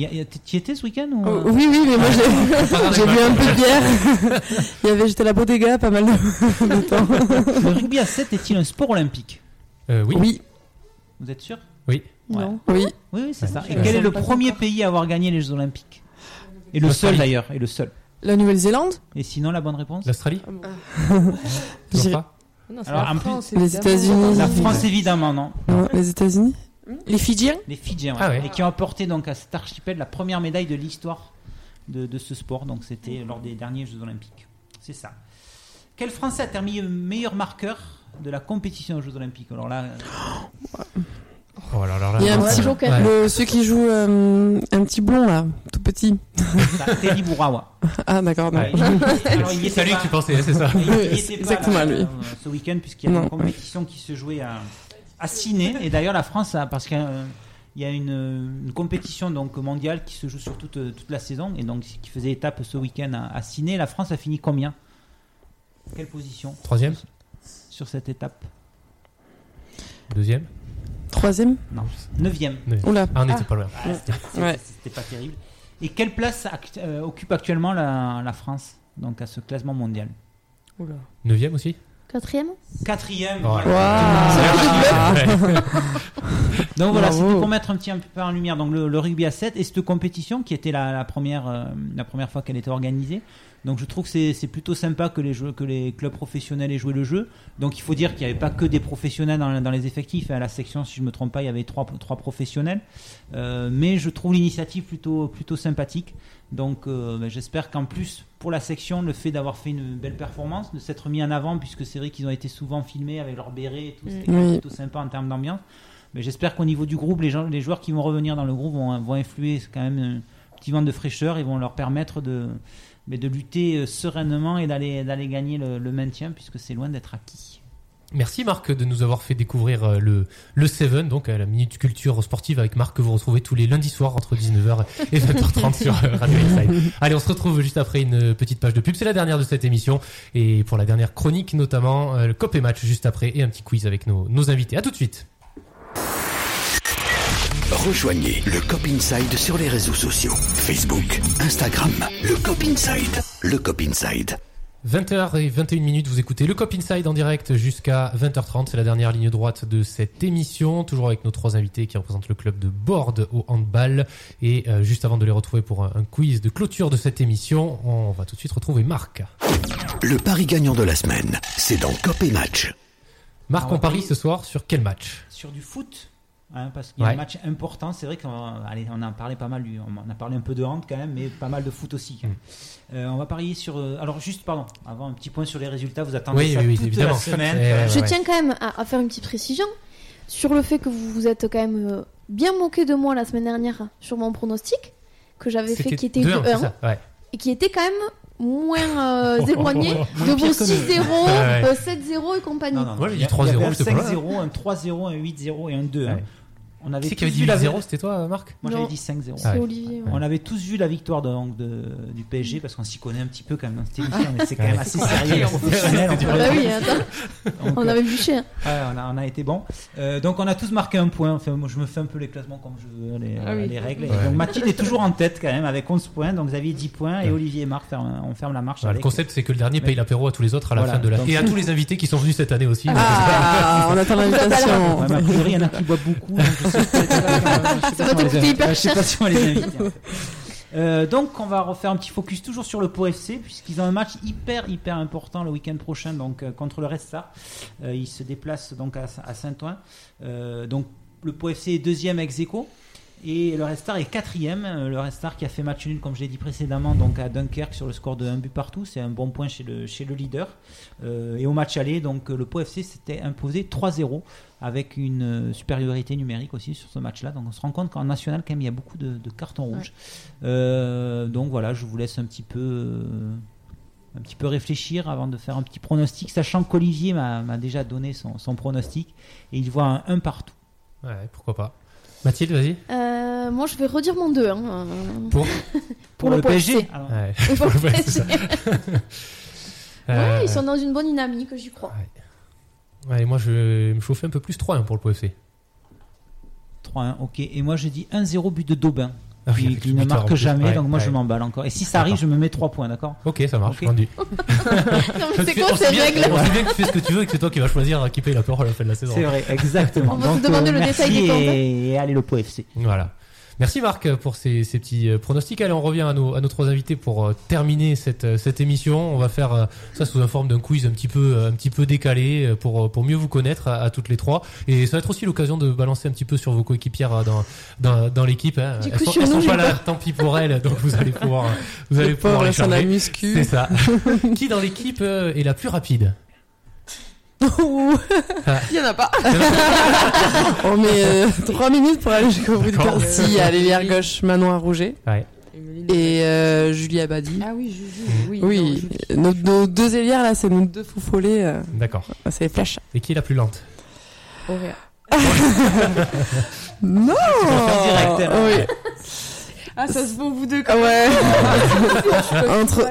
Tu y étais ce week-end ou... Oh, Oui, oui, mais moi j'ai j'ai bu un peu de bière. Il y avait, j'étais à la bodega pas mal de, de temps. Le rugby à 7 est-il un sport olympique? Euh, oui. Oui, Vous êtes sûr? Oui. Non. oui. Oui, oui, c'est ça. Et quel est le premier pays à avoir gagné les Jeux olympiques? Et le seul d'ailleurs, et le seul. La Nouvelle-Zélande? Et sinon, la bonne réponse? L'Australie plus, France, les. États-Unis. La France, évidemment, non. Non, les États-Unis Les Fidjiens Les Fidjiens, ouais. Ah ouais. et qui ont apporté donc à cet archipel la première médaille de l'histoire de, de ce sport. Donc c'était lors des derniers Jeux Olympiques. C'est ça. Quel Français a terminé meilleur marqueur de la compétition aux Jeux Olympiques Alors là, euh, Oh là là là. Il y a un petit Joker. Ouais. le, ceux qui jouent euh, un petit blond là, tout petit. Terry Bourawa. Ah d'accord. Ouais, C'est à lui que tu pensais, c'est ça. il- pas, exactement là, lui. euh, ce week-end puisqu'il y a Non. une compétition qui se jouait à, à Ciné. Et d'ailleurs la France, a, parce qu'il y a, euh, il y a une, une compétition donc mondiale qui se joue sur toute, toute la saison et donc qui faisait étape ce week-end à, à Ciné. La France a fini combien? Quelle position? Troisième? Sur cette étape Deuxième Troisième Non, neuvième. Oula. Ah, on n'était pas loin. Ah, c'était- Ouais. pas terrible. Et quelle place act- euh, occupe actuellement la, la France donc à ce classement mondial? Neuvième aussi? Quatrième? Quatrième. Voilà. Donc voilà, c'était pour mettre un petit un peu en lumière donc le, le rugby à 7 et cette compétition qui était la, la première euh, la première fois qu'elle était organisée. Donc je trouve que c'est plutôt sympa que les jeux, que les clubs professionnels aient joué le jeu. Donc il faut dire qu'il n'y avait pas que des professionnels dans, dans les effectifs. À la section, si je me trompe pas, il y avait trois trois professionnels. Euh, mais je trouve l'initiative plutôt plutôt sympathique. Donc euh, ben, j'espère qu'en plus pour la section, le fait d'avoir fait une belle performance, de s'être mis en avant, puisque c'est vrai qu'ils ont été souvent filmés avec leur béret et tout, c'était Oui. plutôt sympa en termes d'ambiance. Mais j'espère qu'au niveau du groupe, les, gens, les joueurs qui vont revenir dans le groupe vont, vont influer quand même un petit vent de fraîcheur et vont leur permettre de, mais de lutter euh, sereinement et d'aller d'aller gagner le, le maintien puisque c'est loin d'être acquis. Merci Marc de nous avoir fait découvrir euh, le, le Seven, donc la minute culture sportive avec Marc que vous retrouvez tous les lundis soirs entre 19h et 20h30 sur euh, Radio Inside. Allez, on se retrouve juste après une petite page de pub. C'est la dernière de cette émission et pour la dernière chronique notamment le cop et match juste après et un petit quiz avec nos, nos invités. À tout de suite. Rejoignez le Cop Inside sur les réseaux sociaux. Facebook, Instagram, le Cop Inside. Le Cop Inside. 20h et 21 minutes, vous écoutez le Cop Inside en direct jusqu'à 20h30. C'est la dernière ligne droite de cette émission. Toujours avec nos trois invités qui représentent le club de Borde au handball. Et euh, juste avant de les retrouver pour un, un quiz de clôture de cette émission, on va tout de suite retrouver Marc. Le pari gagnant de la semaine, c'est dans Cop et Match. Marc, on parie ce soir sur quel match? Sur du foot, hein, parce qu'il y a Ouais. un match important, c'est vrai qu'on allez, on a parlé pas mal, on a parlé un peu de hand quand même, mais pas mal de foot aussi. même. Euh, on va parier sur. euh, alors juste, pardon, avant un petit point sur les résultats, vous attendez Oui, ça oui, oui, toute évidemment. la semaine. Eh, ouais, Je ouais. tiens quand même à, à faire une petite précision sur le fait que vous vous êtes quand même euh, bien moqué de moi la semaine dernière sur mon pronostic que j'avais fait qui était de 2-1, c'est 1 ça Ouais. et qui était quand même moins euh, éloigné de vos que 6-0, nous. Ouais. euh, 7-0 et compagnie. Non, non, non. Ouais, j'ai il y a- dit 3-0, il y avait un j'étais pas là. 5-0, un 3-0, un 8-0 et un 2. hein. On avait C'est qui avait dit vu la 0 C'était toi, Marc Moi j'avais dit 5-0. Ah C'est ouais. Olivier. ouais. On avait tous vu la victoire de, donc, de- du PSG parce qu'on s'y connaît un petit peu quand même dans cette émission, mais c'est quand même assez sérieux on Ah bah euh, avait bûché. on, a, été bon. Euh, donc on a tous marqué un point. Enfin, moi je me fais un peu les classements comme je veux, les, Ah oui. les règles. Ouais. Donc Mathilde est toujours en tête quand même avec 11 points. Donc Xavier 10 points et. Olivier et Marc on ferme la marche. Le concept, c'est que le dernier paye l'apéro à tous les autres à la fin de la. Et à tous les invités qui sont venus cette année aussi. Ah, on attend l'invitation. A priori, il y en a qui boivent beaucoup. Donc Ça on te les coûter invite. hyper Ouais, Je sais cher. pas si on les invite. en fait. Euh, donc on va refaire un petit focus toujours sur le Pau FC puisqu'ils ont un match hyper hyper important le week-end prochain donc euh, contre le Resta. Euh, ils se déplacent donc à, à Saint-Ouen. Euh, donc le Pau FC est deuxième ex aequo et le Restar est quatrième. Euh, Le Restar qui a fait match nul comme je l'ai dit précédemment donc à Dunkerque sur le score de 1 but partout. C'est un bon point chez le, chez le leader. Euh, et au match aller donc euh, le Pau FC s'était imposé 3-0 avec une supériorité numérique aussi sur ce match-là. Donc on se rend compte qu'en national, quand même, il y a beaucoup de, de cartons rouges. Euh, donc voilà, je vous laisse un petit peu, euh, un petit peu réfléchir avant de faire un petit pronostic, sachant qu'Olivier m'a m'a déjà donné son, son pronostic et il voit un 1 partout. Ouais, pourquoi pas. Mathilde, vas-y. Euh, moi, je vais redire mon 2. Hein. euh, Pour Pour le PSG. PSG. Ouais. pour le Ouais, PSG. ça. Ouais, Euh, ils sont dans une bonne dynamique, j'y crois. Allez, moi je vais me chauffer un peu plus 3 pour le PFC. 3-1, ok. Et moi je dis 1-0 but de Daubin. Ah oui, qui, le ne marque jamais, Ouais, donc moi je ouais. m'emballe encore. Et si ça arrive, je me mets 3 points, d'accord Ok, ça marche, Ok. vendu. Non, mais c'est quoi On ces sait bien- règles On sait bien que tu fais ce que tu veux et que c'est toi qui vas choisir qui paye la parole à la fin de la saison. C'est vrai, exactement. On va donc, demander le merci détail des comptes, et, et allez le Pau FC. Voilà. Merci Marc pour ces, ces petits euh, pronostics. Allez, on revient à nos, à nos trois invités pour euh, terminer cette, euh, cette émission. On va faire ça sous la forme d'un quiz un petit peu, un petit peu décalé pour, pour mieux vous connaître à, à toutes les trois. Et ça va être aussi l'occasion de balancer un petit peu sur vos coéquipières dans, dans, dans l'équipe. Hein. Elles coup, sont, elles pas là, tant pis pour elles. Donc vous allez pouvoir, vous allez Le pouvoir les. C'est ça. Qui dans l'équipe est la plus rapide? Il y en a pas. On met 3 minutes pour aller jusqu'au bout du D'accord. quart. Si, à l'ailière gauche, Manon Rouget. Ouais. Et euh, Julie Abadi. Ah oui, Juju, oui. Oui, nos, nos deux ailières là, c'est nos deux fous follets. euh, D'accord. c'est les flèches. Et qui est la plus lente? Auréa. Non direct, elle. Oui. Ah, ça se voit au bout de Ah Ouais. Entre...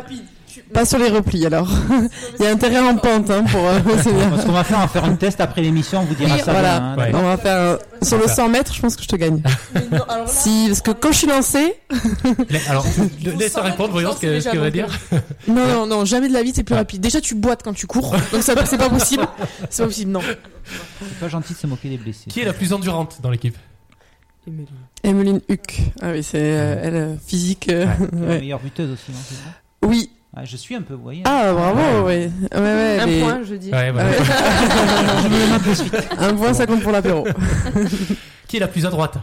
Pas sur les replis alors. Il y a intérêt en pente hein, pour. euh. Ce qu'on va faire, on va faire un test après l'émission, on vous dira Oui, ça. Voilà, hein, Ouais. on va faire un- sur le 100 mètres, je pense que je te gagne. Si, parce que quand je suis lancée, Alors, laisse répondre, voyons ce qu'elle va dire. Non, non, non, jamais de la vie c'est plus rapide. Déjà, tu boites quand tu cours, donc ça, c'est pas possible. C'est pas possible, non. C'est pas gentil de se moquer des blessés. Qui est la plus endurante dans l'équipe? Emeline Huck. Ah oui, c'est euh, elle, euh, physique. euh, La ouais. meilleure buteuse aussi, non Oui. Ah, Je suis un peu, vous voyez. Ah, bravo, oui. Ouais, ouais, Un point, je dis. Ouais, voilà. Ouais. je me le note de suite. Un point, ça compte pour l'apéro. Qui est la plus à droite?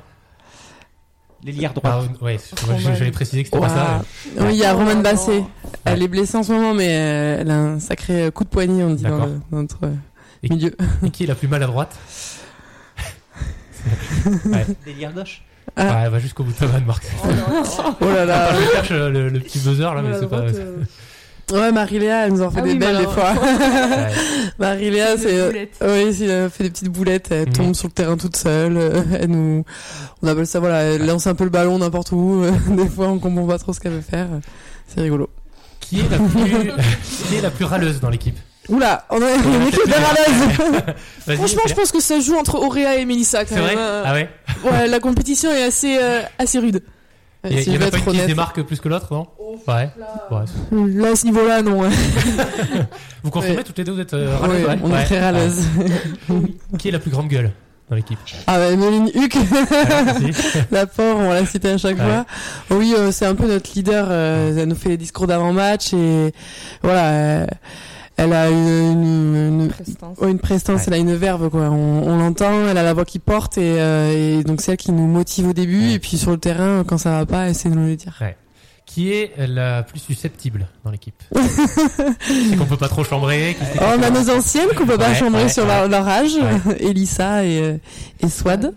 L'ailière Ah, droite. ouais, moi, je- j'avais précisé que c'était pas ça. Oui, il y a Romane. Basset. Elle est blessée en ce moment, mais euh, elle a un sacré coup de poignet, on dit, dans, D'accord. le- dans notre euh, Et- milieu. Et qui est la plus maladroite ouais. L'ailière gauche? Ah. Ouais, va jusqu'au bout de ta vanne, Marc. Oh là là. Attends, je cherche euh, le, le petit buzzer là, mais c'est pas. Ouais, Marie-Léa, elle nous en fait Ah des oui, belles des fois. Ouais. Marie-Léa, c'est. euh. Oui, c'est, elle fait des petites boulettes, elle Mhm. tombe sur le terrain toute seule, euh, elle nous, on appelle ça, voilà, elle lance un peu le ballon n'importe où, euh, des fois on comprend pas trop ce qu'elle veut faire, c'est rigolo. Qui est la plus, qui est la plus râleuse dans l'équipe? Oula, on a une équipe de râleuses Vas-y, Franchement, je pense que ça joue entre Auréa et Mélissa quand C'est vrai même. euh. Ah ouais Ouais, la compétition est assez, euh, assez rude. Il y, Si y en a pas une qui se démarque plus que l'autre, non Ouais. Ouais. Là, à ce niveau-là, non. hein. Vous confirmez Ouais. toutes les deux, vous êtes euh, Oui, râleuses, ouais on est Ouais. très râleuses. Qui est la plus grande gueule dans l'équipe Ah bah, Emeline Huck, la pauvre, on l'a cité à chaque Ouais. fois. Oui, euh, c'est un peu notre leader, euh, elle nous fait les discours d'avant-match et voilà, euh, elle a une, une, une- Prestance. Ouais, une prestance, Ouais. elle a une verve quoi. On, on l'entend, elle a la voix qui porte et, euh, et donc c'est elle qui nous motive au début Ouais. et puis sur le terrain quand ça va pas, elle sait nous le dire. Qui est la plus susceptible dans l'équipe C'est qu'on peut pas trop chambrer. qui c'est Oh, on a qui- nos anciennes qu'on peut pas Ouais, chambrer ouais, sur ouais. leur, leur âge, Ouais. Elissa et, euh, et Swad.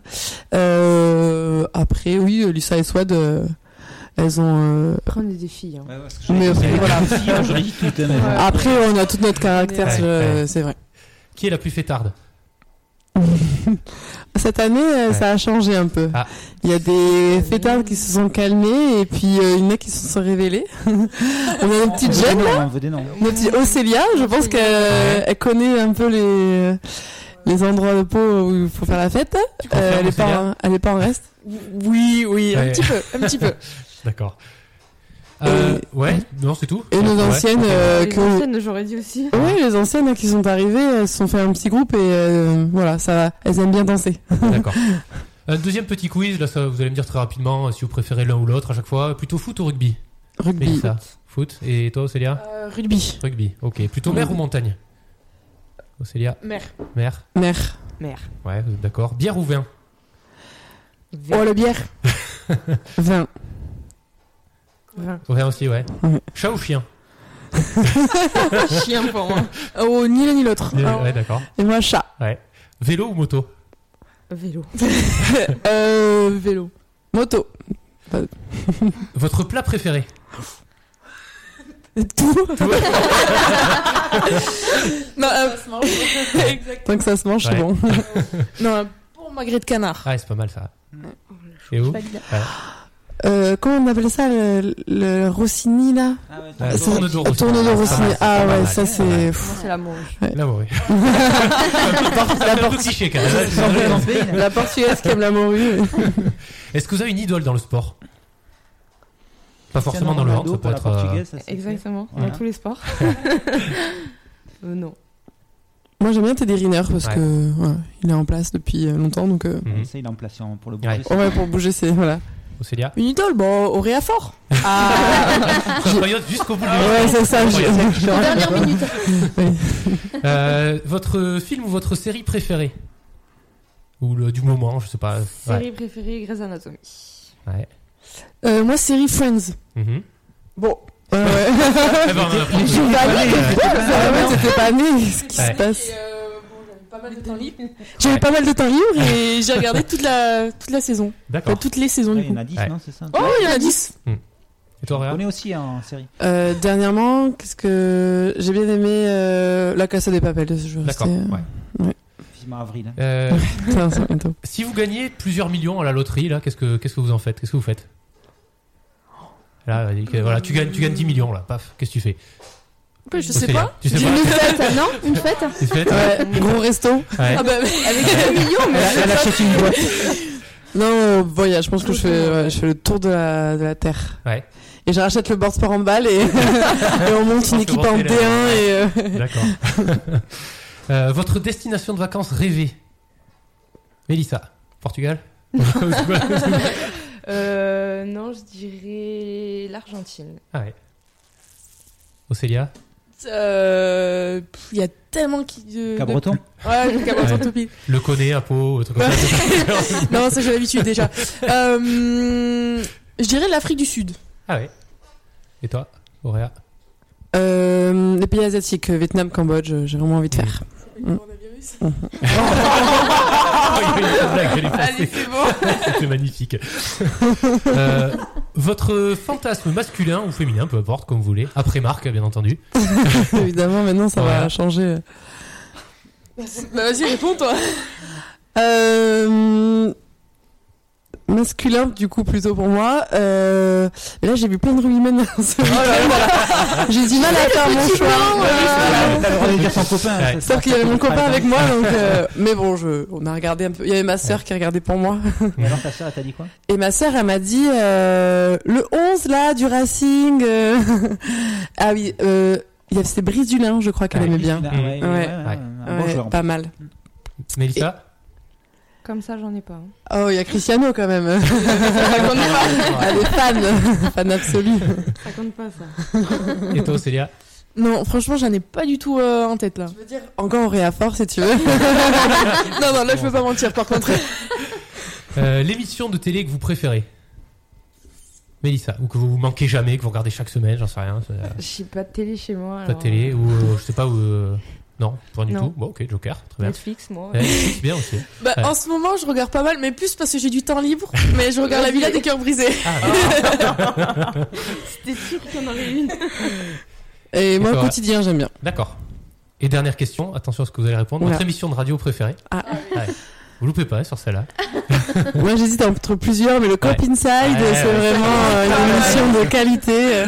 Euh, après oui, Elissa et Swad, euh, elles ont. euh, Prendre des défis. Hein. Ouais, Mais après, voilà. Tout. hein, mais. Après on a tout notre caractère, Ouais, c'est- ouais. c'est vrai. Qui est la plus fêtarde Cette année, euh, Ouais. ça a changé un peu. Ah. Il y a des fêtards qui se sont calmés et puis euh, il y en a qui se sont révélés. On a une petite On jeune, on noms. notre petite Océlia. Je pense qu'elle connaît un peu les les endroits de peau où il faut faire la fête. Euh, elle est pas, en- elle est pas en reste. Oui, oui, Ouais. un petit peu, un petit peu. D'accord. Euh, ouais, non, c'est tout. Et nos Ouais. anciennes, euh, Les que- anciennes, j'aurais dit aussi. oui, les anciennes qui sont arrivées, elles se sont fait un petit groupe et euh, voilà, ça, va. elles aiment bien danser. D'accord. Un deuxième petit quiz, là, ça, vous allez me dire très rapidement euh, si vous préférez l'un ou l'autre à chaque fois. Plutôt foot ou rugby? Rugby. Mélissa Foot. Et toi, Océlia Euh, rugby. Rugby. Ok. Plutôt mer ou montagne? Océlia Mer. Mer. Mère. Mère. Ouais, vous êtes d'accord. Bière ou vin? Oh, la bière. Vin. Vin aussi, ouais. Ouais. Chat ou chien Chien pour moi. Oh, ni l'un ni l'autre. Ah, Ouais, d'accord. Et moi, chat. Ouais. Vélo ou moto Vélo. Euh, vélo. Moto. Votre plat préféré Tout. Non, euh. Tant que ça se mange, c'est Ouais. bon. Non, pour magret de canard. Ah, c'est pas mal ça. Et où Valide. Euh, comment on appelle ça, le, le Rossini, là Ah ouais, Euh, C'est- tourne de Rossini. Tourne de Rossini. c'est Ah pas ouais, ça c'est... C'est la morue. Ouais. la cliché quand même. La portugaise qui aime la morue. Est-ce que vous avez une idole dans le sport? Pas forcément dans le hand, ça peut être. euh, Exactement, Voilà. dans tous les sports. Euh, non. Moi j'aime bien Teddy Riner parce Ouais. que il est en place depuis longtemps donc. Ça, il est en place pour le bouger. ouais pour bouger c'est voilà. Océlia Une idole, bon, Auréa Fort. Ah jusqu'au bout de ouais c'est ça. je-. Dernière minute. Euh, Votre film ou votre série préférée Ou le, du moment, je sais pas. Série préférée, Grey's Anatomy. Ouais. Euh, moi série Friends. Mhm. Bon. Ouais. Je suis pas née. Qu'est-ce qui Ouais. se passe pas mal de temps libre. J'avais Ouais. pas mal de temps libre et j'ai regardé toute la toute la saison. Enfin, D'accord. toutes les saisons Ouais, du il y en a 10, Ouais. non C'est ça Oh, il y en a 10. Et toi, On Réa connaît aussi en série. Euh, dernièrement, qu'est-ce que j'ai bien aimé euh, La Casa des Papel. Je vais D'accord. rester, Ouais. Vivement avril. hein. Euh, Putain, ça, bientôt. si vous gagnez plusieurs millions à la loterie, là, qu'est-ce que qu'est-ce que vous en faites? Qu'est-ce que vous faites? Là, euh, voilà, tu gagnes, tu gagnes 10 millions là, paf, qu'est-ce que tu fais? Je sais pas. Tu sais Une fête, non Une fête Tu fais Ouais, gros resto. Ouais. Ah bah, Avec un million, mais Elle, elle achète une boîte. Non, voyage. Je pense que je fais, ouais, je fais le tour de la, de la terre. Ouais. Et je rachète le board sport en balle et, et on monte une équipe en que D1 et euh, D'accord. Euh, votre destination de vacances rêvée Mélissa, Portugal Euh, non, je dirais l'Argentine. Ah ouais. Océlia euh, il y a tellement qui. de- Cabreton. de- Ouais, le Cabreton Ouais. tout pile. Le connaît à peau, truc comme ça. Non, ça j'ai l'habitude déjà. Euh, je dirais l'Afrique du Sud. ah ouais. Et toi, Auréa? Euh, les pays asiatiques, Vietnam, Cambodge, j'ai vraiment envie de faire. Mm. Oh, il y a eu une blague, je l'ai Allez, pensé. c'est bon. C'était magnifique. Euh, votre fantasme masculin ou féminin, peu importe, comme vous voulez, après Marc, bien entendu. Évidemment, maintenant ça Voilà. va changer. Bah vas-y, réponds toi. Euh, masculin, du coup, plutôt pour moi. Euh, et là, j'ai vu plein de rugbymen voilà. J'ai du mal à faire mon choix. Ouais. ça, Sauf qu'il y avait mon copain avec moi, donc. euh, mais bon, je, on a regardé un peu. Il y avait ma sœur qui regardait pour moi. Et alors ta soeur, elle t'a dit quoi? Et ma sœur, elle m'a dit euh, le 11 là du Racing. euh, ah oui, euh, il y avait- c'était Brice Dulin, je crois qu'elle Ouais, aimait bien. Ouais, ouais, ouais, Ouais. ouais, un bon Ouais, joueur. pas mal. Mélissa? Comme ça, j'en ai pas. hein. Oh, il y a Cristiano quand même. Elle est fan, fan absolue. Ça compte pas, ça. Et toi, Océlia Non, franchement, j'en ai pas du tout euh, en tête là. Je veux dire, encore Auréa fort si tu veux? non, non, là je peux pas mentir par contre. Euh, L'émission de télé que vous préférez? Mélissa, ou que vous manquez jamais, que vous regardez chaque semaine, j'en sais rien. euh, J'ai pas de télé chez moi. Pas de télé, ou euh, je sais pas où. Non, pas du Non. tout. Bon, ok, Joker, très bien. Netflix, moi. Ouais, c'est bien aussi. Bah, Ouais. En ce moment, je regarde pas mal, mais plus parce que j'ai du temps libre. Mais je regarde la Villa des cœurs brisés. Ah, C'était sûr qu'il y en aurait une. Et moi, toi quotidien, j'aime bien. D'accord. Et dernière question, attention à ce que vous allez répondre. Votre émission de radio préférée Ah. Ouais. Vous loupez pas sur celle-là. Moi, j'hésite entre plusieurs, mais le Cop. Inside, Ouais, c'est ouais. vraiment euh, une émission de qualité.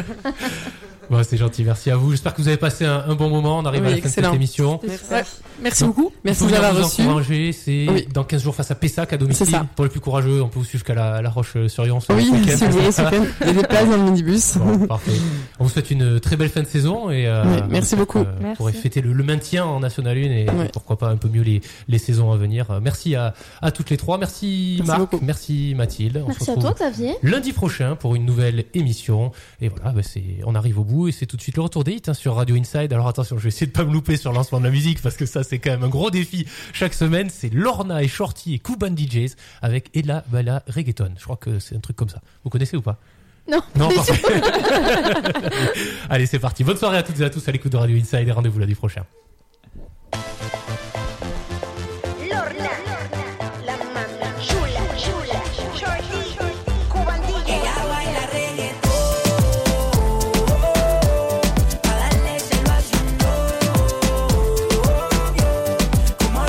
Bon, c'est gentil, merci à vous. J'espère que vous avez passé un, un bon moment. On arrive Oui, à la fin de cette émission. Ouais. Merci Non. beaucoup. Merci de l'avoir reçu. encourager. C'est Oui. dans 15 jours face à Pessac à domicile. C'est ça. Pour les plus courageux, on peut vous suivre jusqu'à la, la Roche-sur-Yon. Oui, si vous voulez. Il y a des places dans le minibus. Bon, parfait. On vous souhaite une très belle fin de saison et euh, Oui, merci beaucoup. Merci. pourrez fêter le, le maintien en National 1 et pourquoi pas un peu mieux les, les saisons à venir. Euh, Merci à, à toutes les trois. Merci, Merci Marc. beaucoup. Merci Mathilde. On se Merci à toi, Xavier. lundi prochain pour une nouvelle émission. Et voilà, bah, c'est, on arrive au bout et c'est tout de suite le retour des hits hein, sur Radio Inside. Alors attention, je vais essayer de pas me louper sur le lancement de la musique parce que ça c'est quand même un gros défi chaque semaine. C'est Lorna et Shorty et Kuban DJs avec Ella Bala Reggaeton. Je crois que c'est un truc comme ça. Vous connaissez ou pas? Non. Non, parfait. Allez, c'est parti. Bonne soirée à toutes et à tous à l'écoute de Radio Inside et rendez-vous lundi prochain.